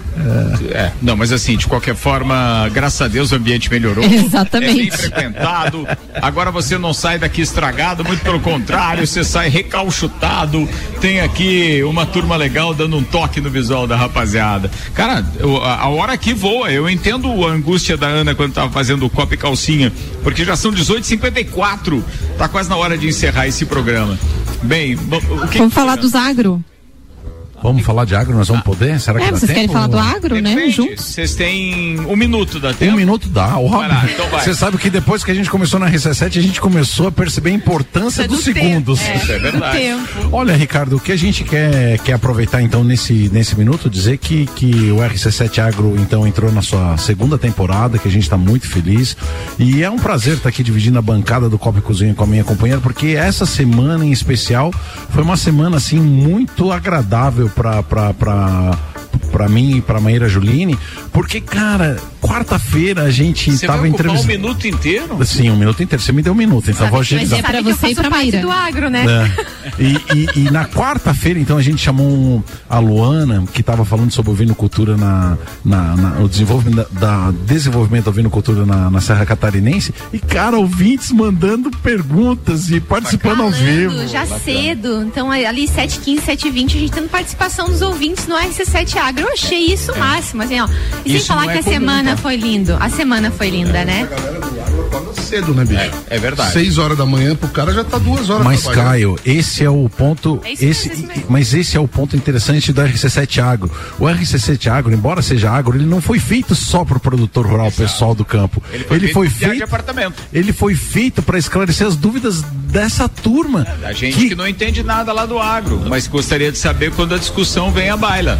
É, não, mas assim, de qualquer forma, graças a Deus o ambiente melhorou. Exatamente. É bem frequentado. Agora você não sai daqui estragado, muito pelo contrário, você sai recalchutado. Tem aqui uma turma legal dando um toque no visual da rapaziada. Cara, eu- a, a hora aqui voa. Eu entendo a angústia da Ana quando tava fazendo o copo e calcinha, porque já são 18h54. Tá quase na hora de encerrar esse programa. Bem, o que Vamos falar dos agro. Vamos falar de agro, nós vamos poder? Será que É, dá vocês querem tempo? falar do agro, né? Depende. Juntos. Vocês têm um minuto da Um tempo. minuto dá, óbvio. Vai lá, então vai. Você sabe que depois que a gente começou na RC7, a gente começou a perceber a importância dos segundos. Isso é verdade. Olha, Ricardo, o que a gente quer, quer aproveitar então nesse, nesse minuto, dizer que, que o RC7 Agro então entrou na sua segunda temporada, que a gente está muito feliz. E é um prazer estar aqui dividindo a bancada do Copa e Cozinha com a minha companheira, porque essa semana em especial foi uma semana assim muito agradável para para mim e para Maíra Juline, porque cara, quarta-feira a gente Você tava ocupar um entrevistando minuto inteiro? Sim, um minuto inteiro. Você me deu um minuto, então vou agilizar. é pra Sabe que eu você e parte Maíra. do agro, né? É. E, e- e na quarta-feira, então, a gente chamou a Luana, que estava falando sobre ovinocultura na, na, na- o desenvolvimento da, da desenvolvimento da ovinocultura na, na Serra Catarinense. E, cara, ouvintes mandando perguntas e participando ao vivo. Já cedo. Então, ali 7h15, 7h20, a gente tendo participação dos ouvintes no RC7 Agro. Eu achei isso o máximo, assim, ó. E sem Isso falar não é que a comum, semana tá? foi lindo. A semana foi linda, né? acorda cedo, né, bicho? É, é verdade. Seis horas da manhã pro cara já tá duas horas Mas. Caio, esse é o ponto. É esse, mesmo, é mas esse é o ponto interessante do RC7 Agro. O RC7 Agro, embora seja agro, ele não foi feito só para o produtor rural, o pessoal do campo. Ele foi feito de apartamento. Ele foi feito para esclarecer as dúvidas dessa turma. A gente que... não entende nada lá do agro, mas gostaria de saber quando a discussão vem à baila.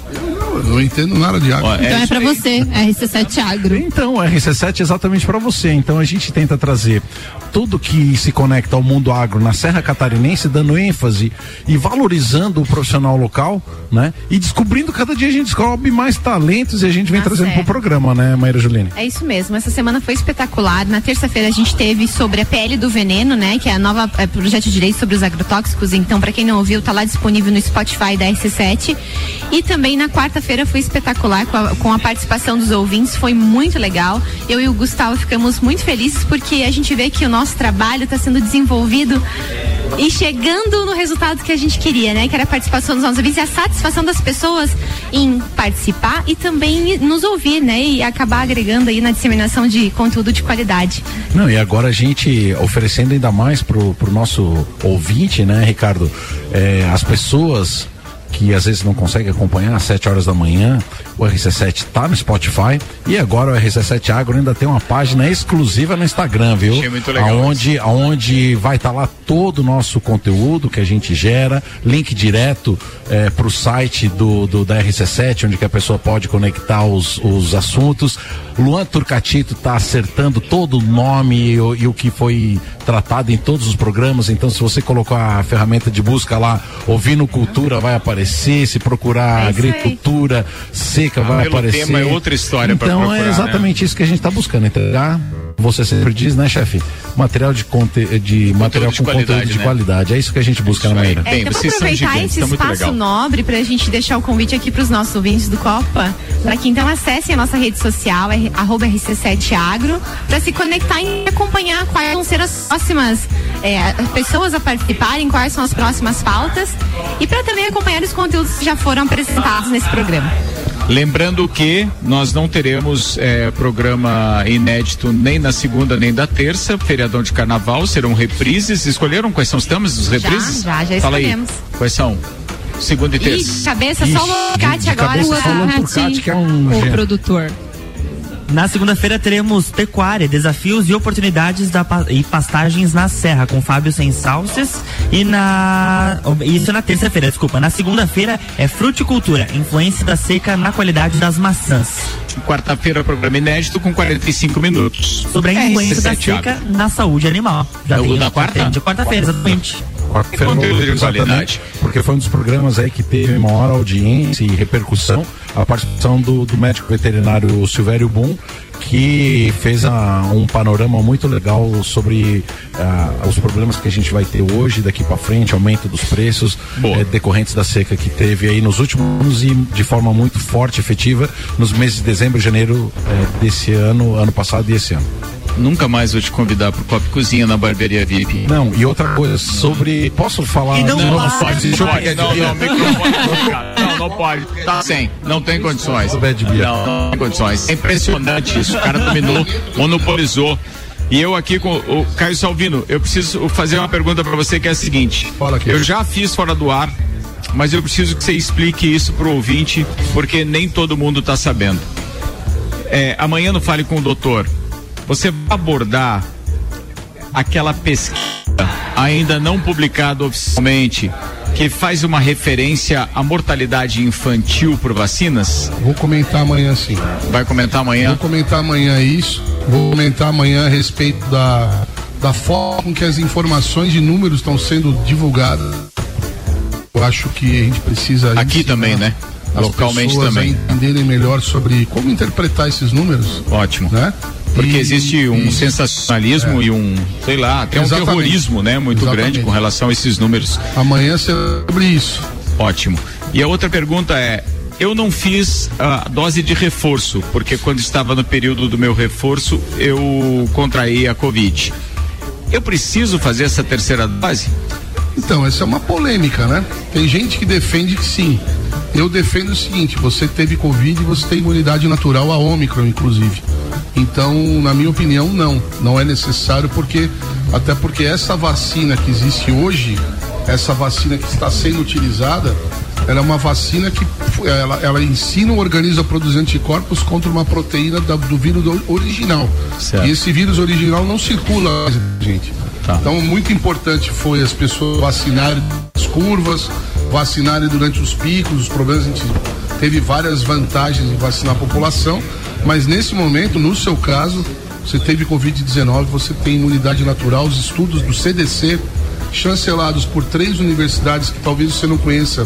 Eu não entendo nada de agro. Então é, pra você, RC7 Agro. Então, o RC7 é exatamente para você. Então a gente tenta trazer tudo que se conecta ao mundo agro na Serra Catarinense, dando ênfase e valorizando o profissional local, né? E descobrindo cada dia a gente descobre mais talentos e a gente vem Tá trazendo certo. pro programa, né, Maíra Juline? É isso mesmo. Essa semana foi espetacular. Na terça-feira a gente teve sobre a pele do veneno, né? Que é a nova é, projeto de lei sobre os agrotóxicos. Então, para quem não ouviu, tá lá disponível no Spotify da RC7. E também na quarta-feira foi espetacular com a, com a participação dos ouvintes. Foi muito legal. Eu e o Gustavo ficamos muito felizes porque a gente vê que o nosso trabalho está sendo desenvolvido e chegando no resultado que a gente queria, né? Que era a participação dos nossos ouvintes e a satisfação das pessoas em participar e também nos ouvir, né? E acabar agregando aí na disseminação de conteúdo de qualidade. Não, e agora a gente oferecendo ainda mais pro, pro nosso ouvinte, né, Ricardo? É, as pessoas que às vezes não conseguem acompanhar às 7 horas da manhã, o RC7 tá no Spotify e agora o RC7 Agro ainda tem uma página exclusiva no Instagram, viu? Achei muito legal Aonde, aonde vai estar lá todo o nosso conteúdo que a gente gera, link direto é, para o site do, do da RC7, onde que a pessoa pode conectar os, os assuntos. Luan Turcatito está acertando todo o nome e, o- e o que foi tratado em todos os programas. Então, se você colocar a ferramenta de busca lá, ouvindo cultura, vai aparecer. Se procurar É agricultura seca, Ah, vai pelo aparecer. tema é outra história Então, procurar, é exatamente isso que a gente está buscando. Entregar, você sempre diz, né, chefe? Material de, conte de material de com conteúdo qualidade, de né? qualidade. É isso que a gente busca na Maíra. É, então, vamos aproveitar esse espaço nobre para a gente deixar o convite aqui para os nossos ouvintes do Copa, para que então acessem a nossa rede social, é, arroba RC7agro, para se conectar e acompanhar quais vão ser as próximas é, pessoas a participarem, quais são as próximas pautas e para também acompanhar os conteúdos que já foram apresentados nesse programa. Lembrando que nós não teremos eh, programa inédito nem na segunda nem da terça, feriadão de carnaval, serão reprises. Escolheram quais são os temas dos reprises? já, já Fala aí. escolhemos. Quais são? Segunda e Ih, terça. de cabeça, só o Lucati de agora. cabeça, só Lucati, que é um o produtor. Na segunda-feira teremos pecuária, desafios e oportunidades da, pa- e pastagens na Serra com Fábio Sensalces e na isso na terça-feira, desculpa. Na segunda-feira é fruticultura, influência da seca na qualidade das maçãs. Quarta-feira, programa inédito com 45 minutos. Sobre a influência da RC7 seca na saúde animal. Já É tem da na quarta? De quarta-feira, exatamente. Conteúdo de exatamente, qualidade. Porque foi um dos programas aí que teve maior audiência e repercussão. A participação do, do médico veterinário Silvério Boom, que fez a- um panorama muito legal sobre ah, os problemas que a gente vai ter hoje, daqui para frente, aumento dos preços eh, decorrentes da seca que teve aí nos últimos anos e de forma muito forte, efetiva, nos meses de dezembro e janeiro eh, desse ano, ano passado e esse ano. Nunca mais vou te convidar pro Copo Cozinha na barbearia VIP. Não, e outra coisa, sobre. Posso falar? E não de novo? pode, Deixa eu pode. pegar Não, não, microfone. Não, não pode. Tá sem. Não tem condições. Não, não tem condições. É impressionante isso. O cara dominou, monopolizou. E eu aqui com o Caio Salvino, eu preciso fazer uma pergunta pra você que é a seguinte. Eu já fiz fora do ar, mas eu preciso que você explique isso pro ouvinte, porque nem todo mundo tá sabendo. É, amanhã no Fale com o Doutor, você vai abordar aquela pesquisa ainda não publicada oficialmente que faz uma referência à mortalidade infantil por vacinas? Vou comentar amanhã sim. Vai comentar amanhã? Vou comentar amanhã isso. Vou comentar amanhã a respeito da, da forma com que as informações de números estão sendo divulgadas. Eu acho que a gente precisa. Aqui também, né? Localmente também. entenderem melhor sobre como interpretar esses números. Ótimo. Né? Porque E- existe um e- sensacionalismo É. e um, sei lá, até um Exatamente. terrorismo, né? Muito Exatamente. grande com relação a esses números. Amanhã será sobre isso. Ótimo. E a outra pergunta é: eu não fiz a dose de reforço, porque quando estava no período do meu reforço, eu contraí a Covid. Eu preciso fazer essa terceira dose? Então, essa é uma polêmica, né? Tem gente que defende que sim. Eu defendo o seguinte: você teve Covid e você tem imunidade natural a Ômicron, inclusive. Então, na minha opinião, não. Não é necessário, porque até porque essa vacina que existe hoje, essa vacina que está sendo utilizada, ela é uma vacina que ela, ela ensina o organismo a produzir anticorpos contra uma proteína da- do vírus original. Certo. E esse vírus original não circula, mais, gente. Então, muito importante foi as pessoas vacinarem as curvas, vacinarem durante os picos, os problemas. A gente teve várias vantagens em vacinar a população, mas nesse momento, no seu caso, você teve Covid-19, você tem imunidade natural, os estudos do CDC, chancelados por três universidades que talvez você não conheça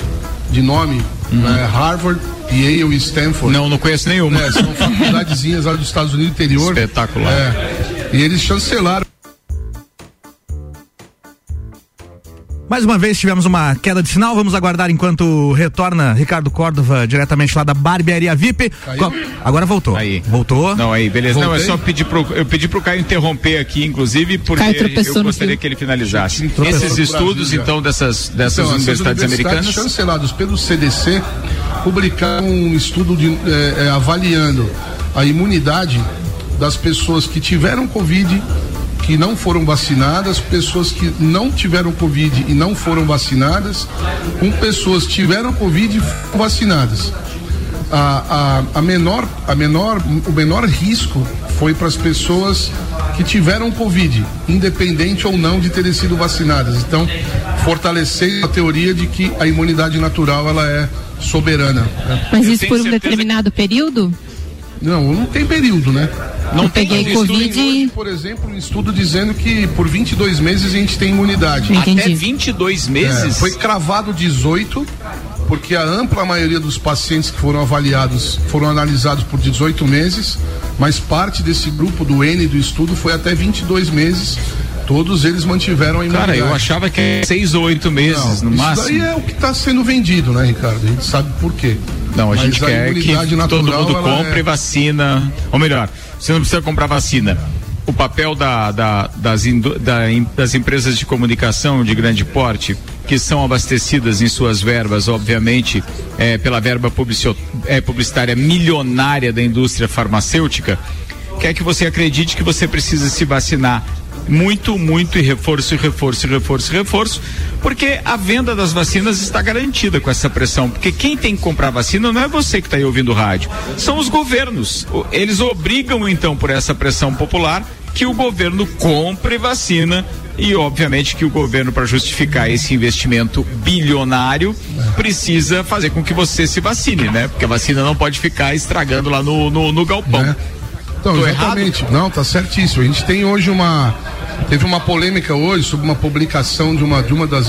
de nome, né, Harvard, Yale e Stanford. Não, não conheço nenhuma. É, são faculdadezinhas lá dos Estados Unidos interior. Espetacular. É, e eles chancelaram. Mais uma vez tivemos uma queda de sinal, vamos aguardar enquanto retorna Ricardo Córdova diretamente lá da Barbearia VIP. Co- Agora voltou. Aí. Voltou. Não, aí, beleza. Não, é Voltei. só pedir pro, eu pedi pro Caio interromper aqui, inclusive, porque Caio tropeçou eu no gostaria fio. que ele finalizasse. Tropeçou Esses no estudos, Brasil, já. então, dessas, dessas Então, universidades americanas. chancelados pelo CDC publicaram um estudo de, eh, eh, avaliando a imunidade das pessoas que tiveram Covid, que não foram vacinadas, pessoas que não tiveram Covid e não foram vacinadas, com pessoas que tiveram Covid e foram vacinadas. A, a, a menor, a menor, o menor risco foi para as pessoas que tiveram Covid, independente ou não de terem sido vacinadas. Então, fortalecer a teoria de que a imunidade natural ela é soberana. né? Mas isso por um determinado período? Não, não tem período, né? Não peguei Covid. hoje, por exemplo, um estudo dizendo que por 22 meses a gente tem imunidade. Até 22 meses? É, foi cravado 18, porque a ampla maioria dos pacientes que foram avaliados foram analisados por 18 meses, mas parte desse grupo do N do estudo foi até 22 meses. Todos eles mantiveram a imunidade. Cara, eu achava que era seis ou oito meses Não, no isso máximo. daí é o que está sendo vendido, né, Ricardo? A gente sabe por quê. Não, a Mas gente quer que todo mundo compre é- vacina. Ou melhor, você não precisa comprar vacina. O papel da- da- das, da das empresas de comunicação de grande porte, que são abastecidas em suas verbas, obviamente, eh, pela verba eh, publicitária milionária da indústria farmacêutica, quer que você acredite que você precisa se vacinar muito, muito e reforço, reforço, reforço, reforço, porque a venda das vacinas está garantida com essa pressão. Porque quem tem que comprar vacina não é você que está aí ouvindo o rádio, são os governos. Eles obrigam, então, por essa pressão popular, que o governo compre vacina. E obviamente que o governo, para justificar esse investimento bilionário, precisa fazer com que você se vacine, né? Porque a vacina não pode ficar estragando lá no, no, no galpão. Então, Tô exatamente. Não, tá certíssimo. A gente tem hoje uma. Teve uma polêmica hoje sobre uma publicação de uma, de uma das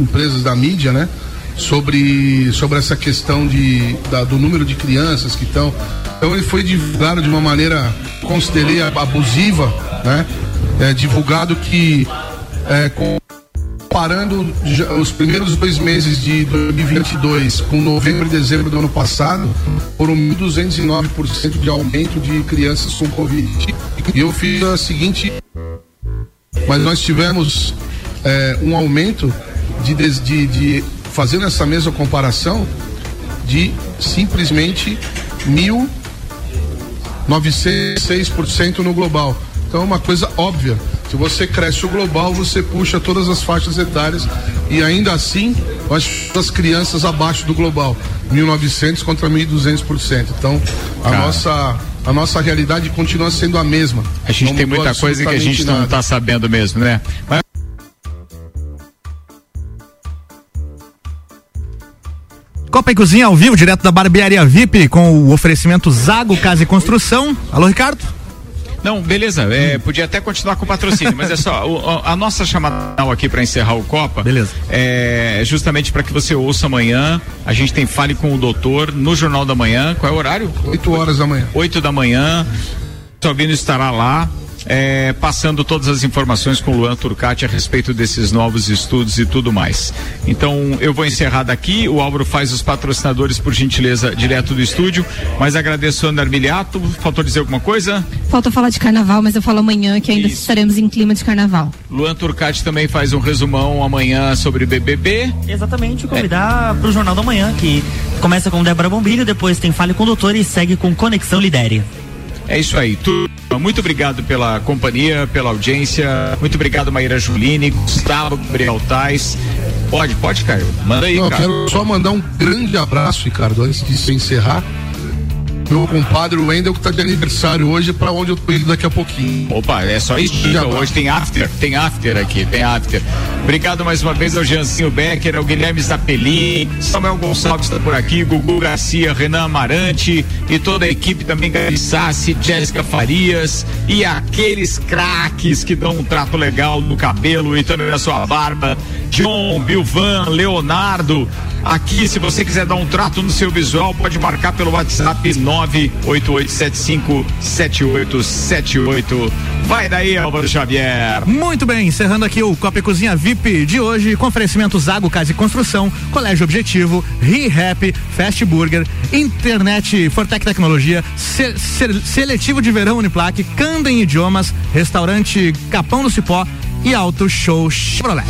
empresas da mídia, né? Sobre, sobre essa questão de, da- do número de crianças que estão. Então ele foi divulgado de uma maneira, considerei abusiva, né? É, divulgado que é, comparando os primeiros dois meses de 2022 com novembro e dezembro do ano passado, foram 1.209% de aumento de crianças com Covid. E eu fiz a seguinte. Mas nós tivemos é, um aumento de, de, de fazendo essa mesma comparação de simplesmente 1.906% no global. Então é uma coisa óbvia. Se você cresce o global, você puxa todas as faixas etárias e ainda assim as, as crianças abaixo do global, 1.900 contra 1.200%. Então a Cara. nossa a nossa realidade continua sendo a mesma. A gente Não tem muita coisa que a gente não absolutamente está sabendo mesmo, né? Mas Copa e Cozinha ao vivo, direto da Barbearia VIP, com o oferecimento Zago Casa e Construção. Alô, Ricardo? Não, beleza. é, podia até continuar com o patrocínio, mas é só o- a, nossa chamada aqui para encerrar o Copa. Beleza. É justamente para que você ouça amanhã. A gente tem Fale com o Doutor no Jornal da Manhã. Qual é o horário? 8 horas da manhã. 8 da manhã. Salvino estará lá. É, passando todas as informações com o Luan Turcati a respeito desses novos estudos e tudo mais. Então eu vou encerrar daqui. O Álvaro faz os patrocinadores, por gentileza, direto do estúdio. Mas agradeço o André Miliato. Faltou dizer alguma coisa? Falta falar de carnaval, mas eu falo amanhã que ainda Isso. estaremos em clima de carnaval. Luan Turcati também faz um resumão amanhã sobre BBB. Exatamente, convidar pro Jornal da Manhã, que começa com Débora Bombilho, depois tem Fale com o Doutor e segue com Conexão Lidere. É isso aí. Tu, muito obrigado pela companhia, pela audiência. Muito obrigado, Maíra Juline, Gustavo Gabriel Tais. Pode, pode, Caio. Manda aí, Não, quero só mandar um grande abraço, Ricardo, antes de se encerrar. Meu compadre Wendel, que tá de aniversário hoje, pra onde eu tô indo daqui a pouquinho. Opa, é só isso. Então, hoje tem after, tem after aqui, tem after. Obrigado mais uma vez ao Jeancinho Becker, ao Guilherme Zapelin, Samuel Gonçalves está por aqui, Gugu Garcia, Renan Amarante e toda a equipe também, Gabi Sassi, Jéssica Farias e aqueles craques que dão um trato legal no cabelo e também na sua barba. John, Bilvan, Leonardo. Aqui, se você quiser dar um trato no seu visual, pode marcar pelo WhatsApp 988757878. Vai daí, Álvaro Xavier. Muito bem, encerrando aqui o Copa e Cozinha VIP de hoje, com oferecimento Zago Casa e Construção, Colégio Objetivo, ReHap, Fast Burger, Internet Fortec Tecnologia, Se- Se- Seletivo de Verão Uniplaque, Candem Idiomas, Restaurante Capão do Cipó e Auto Show Chevrolet.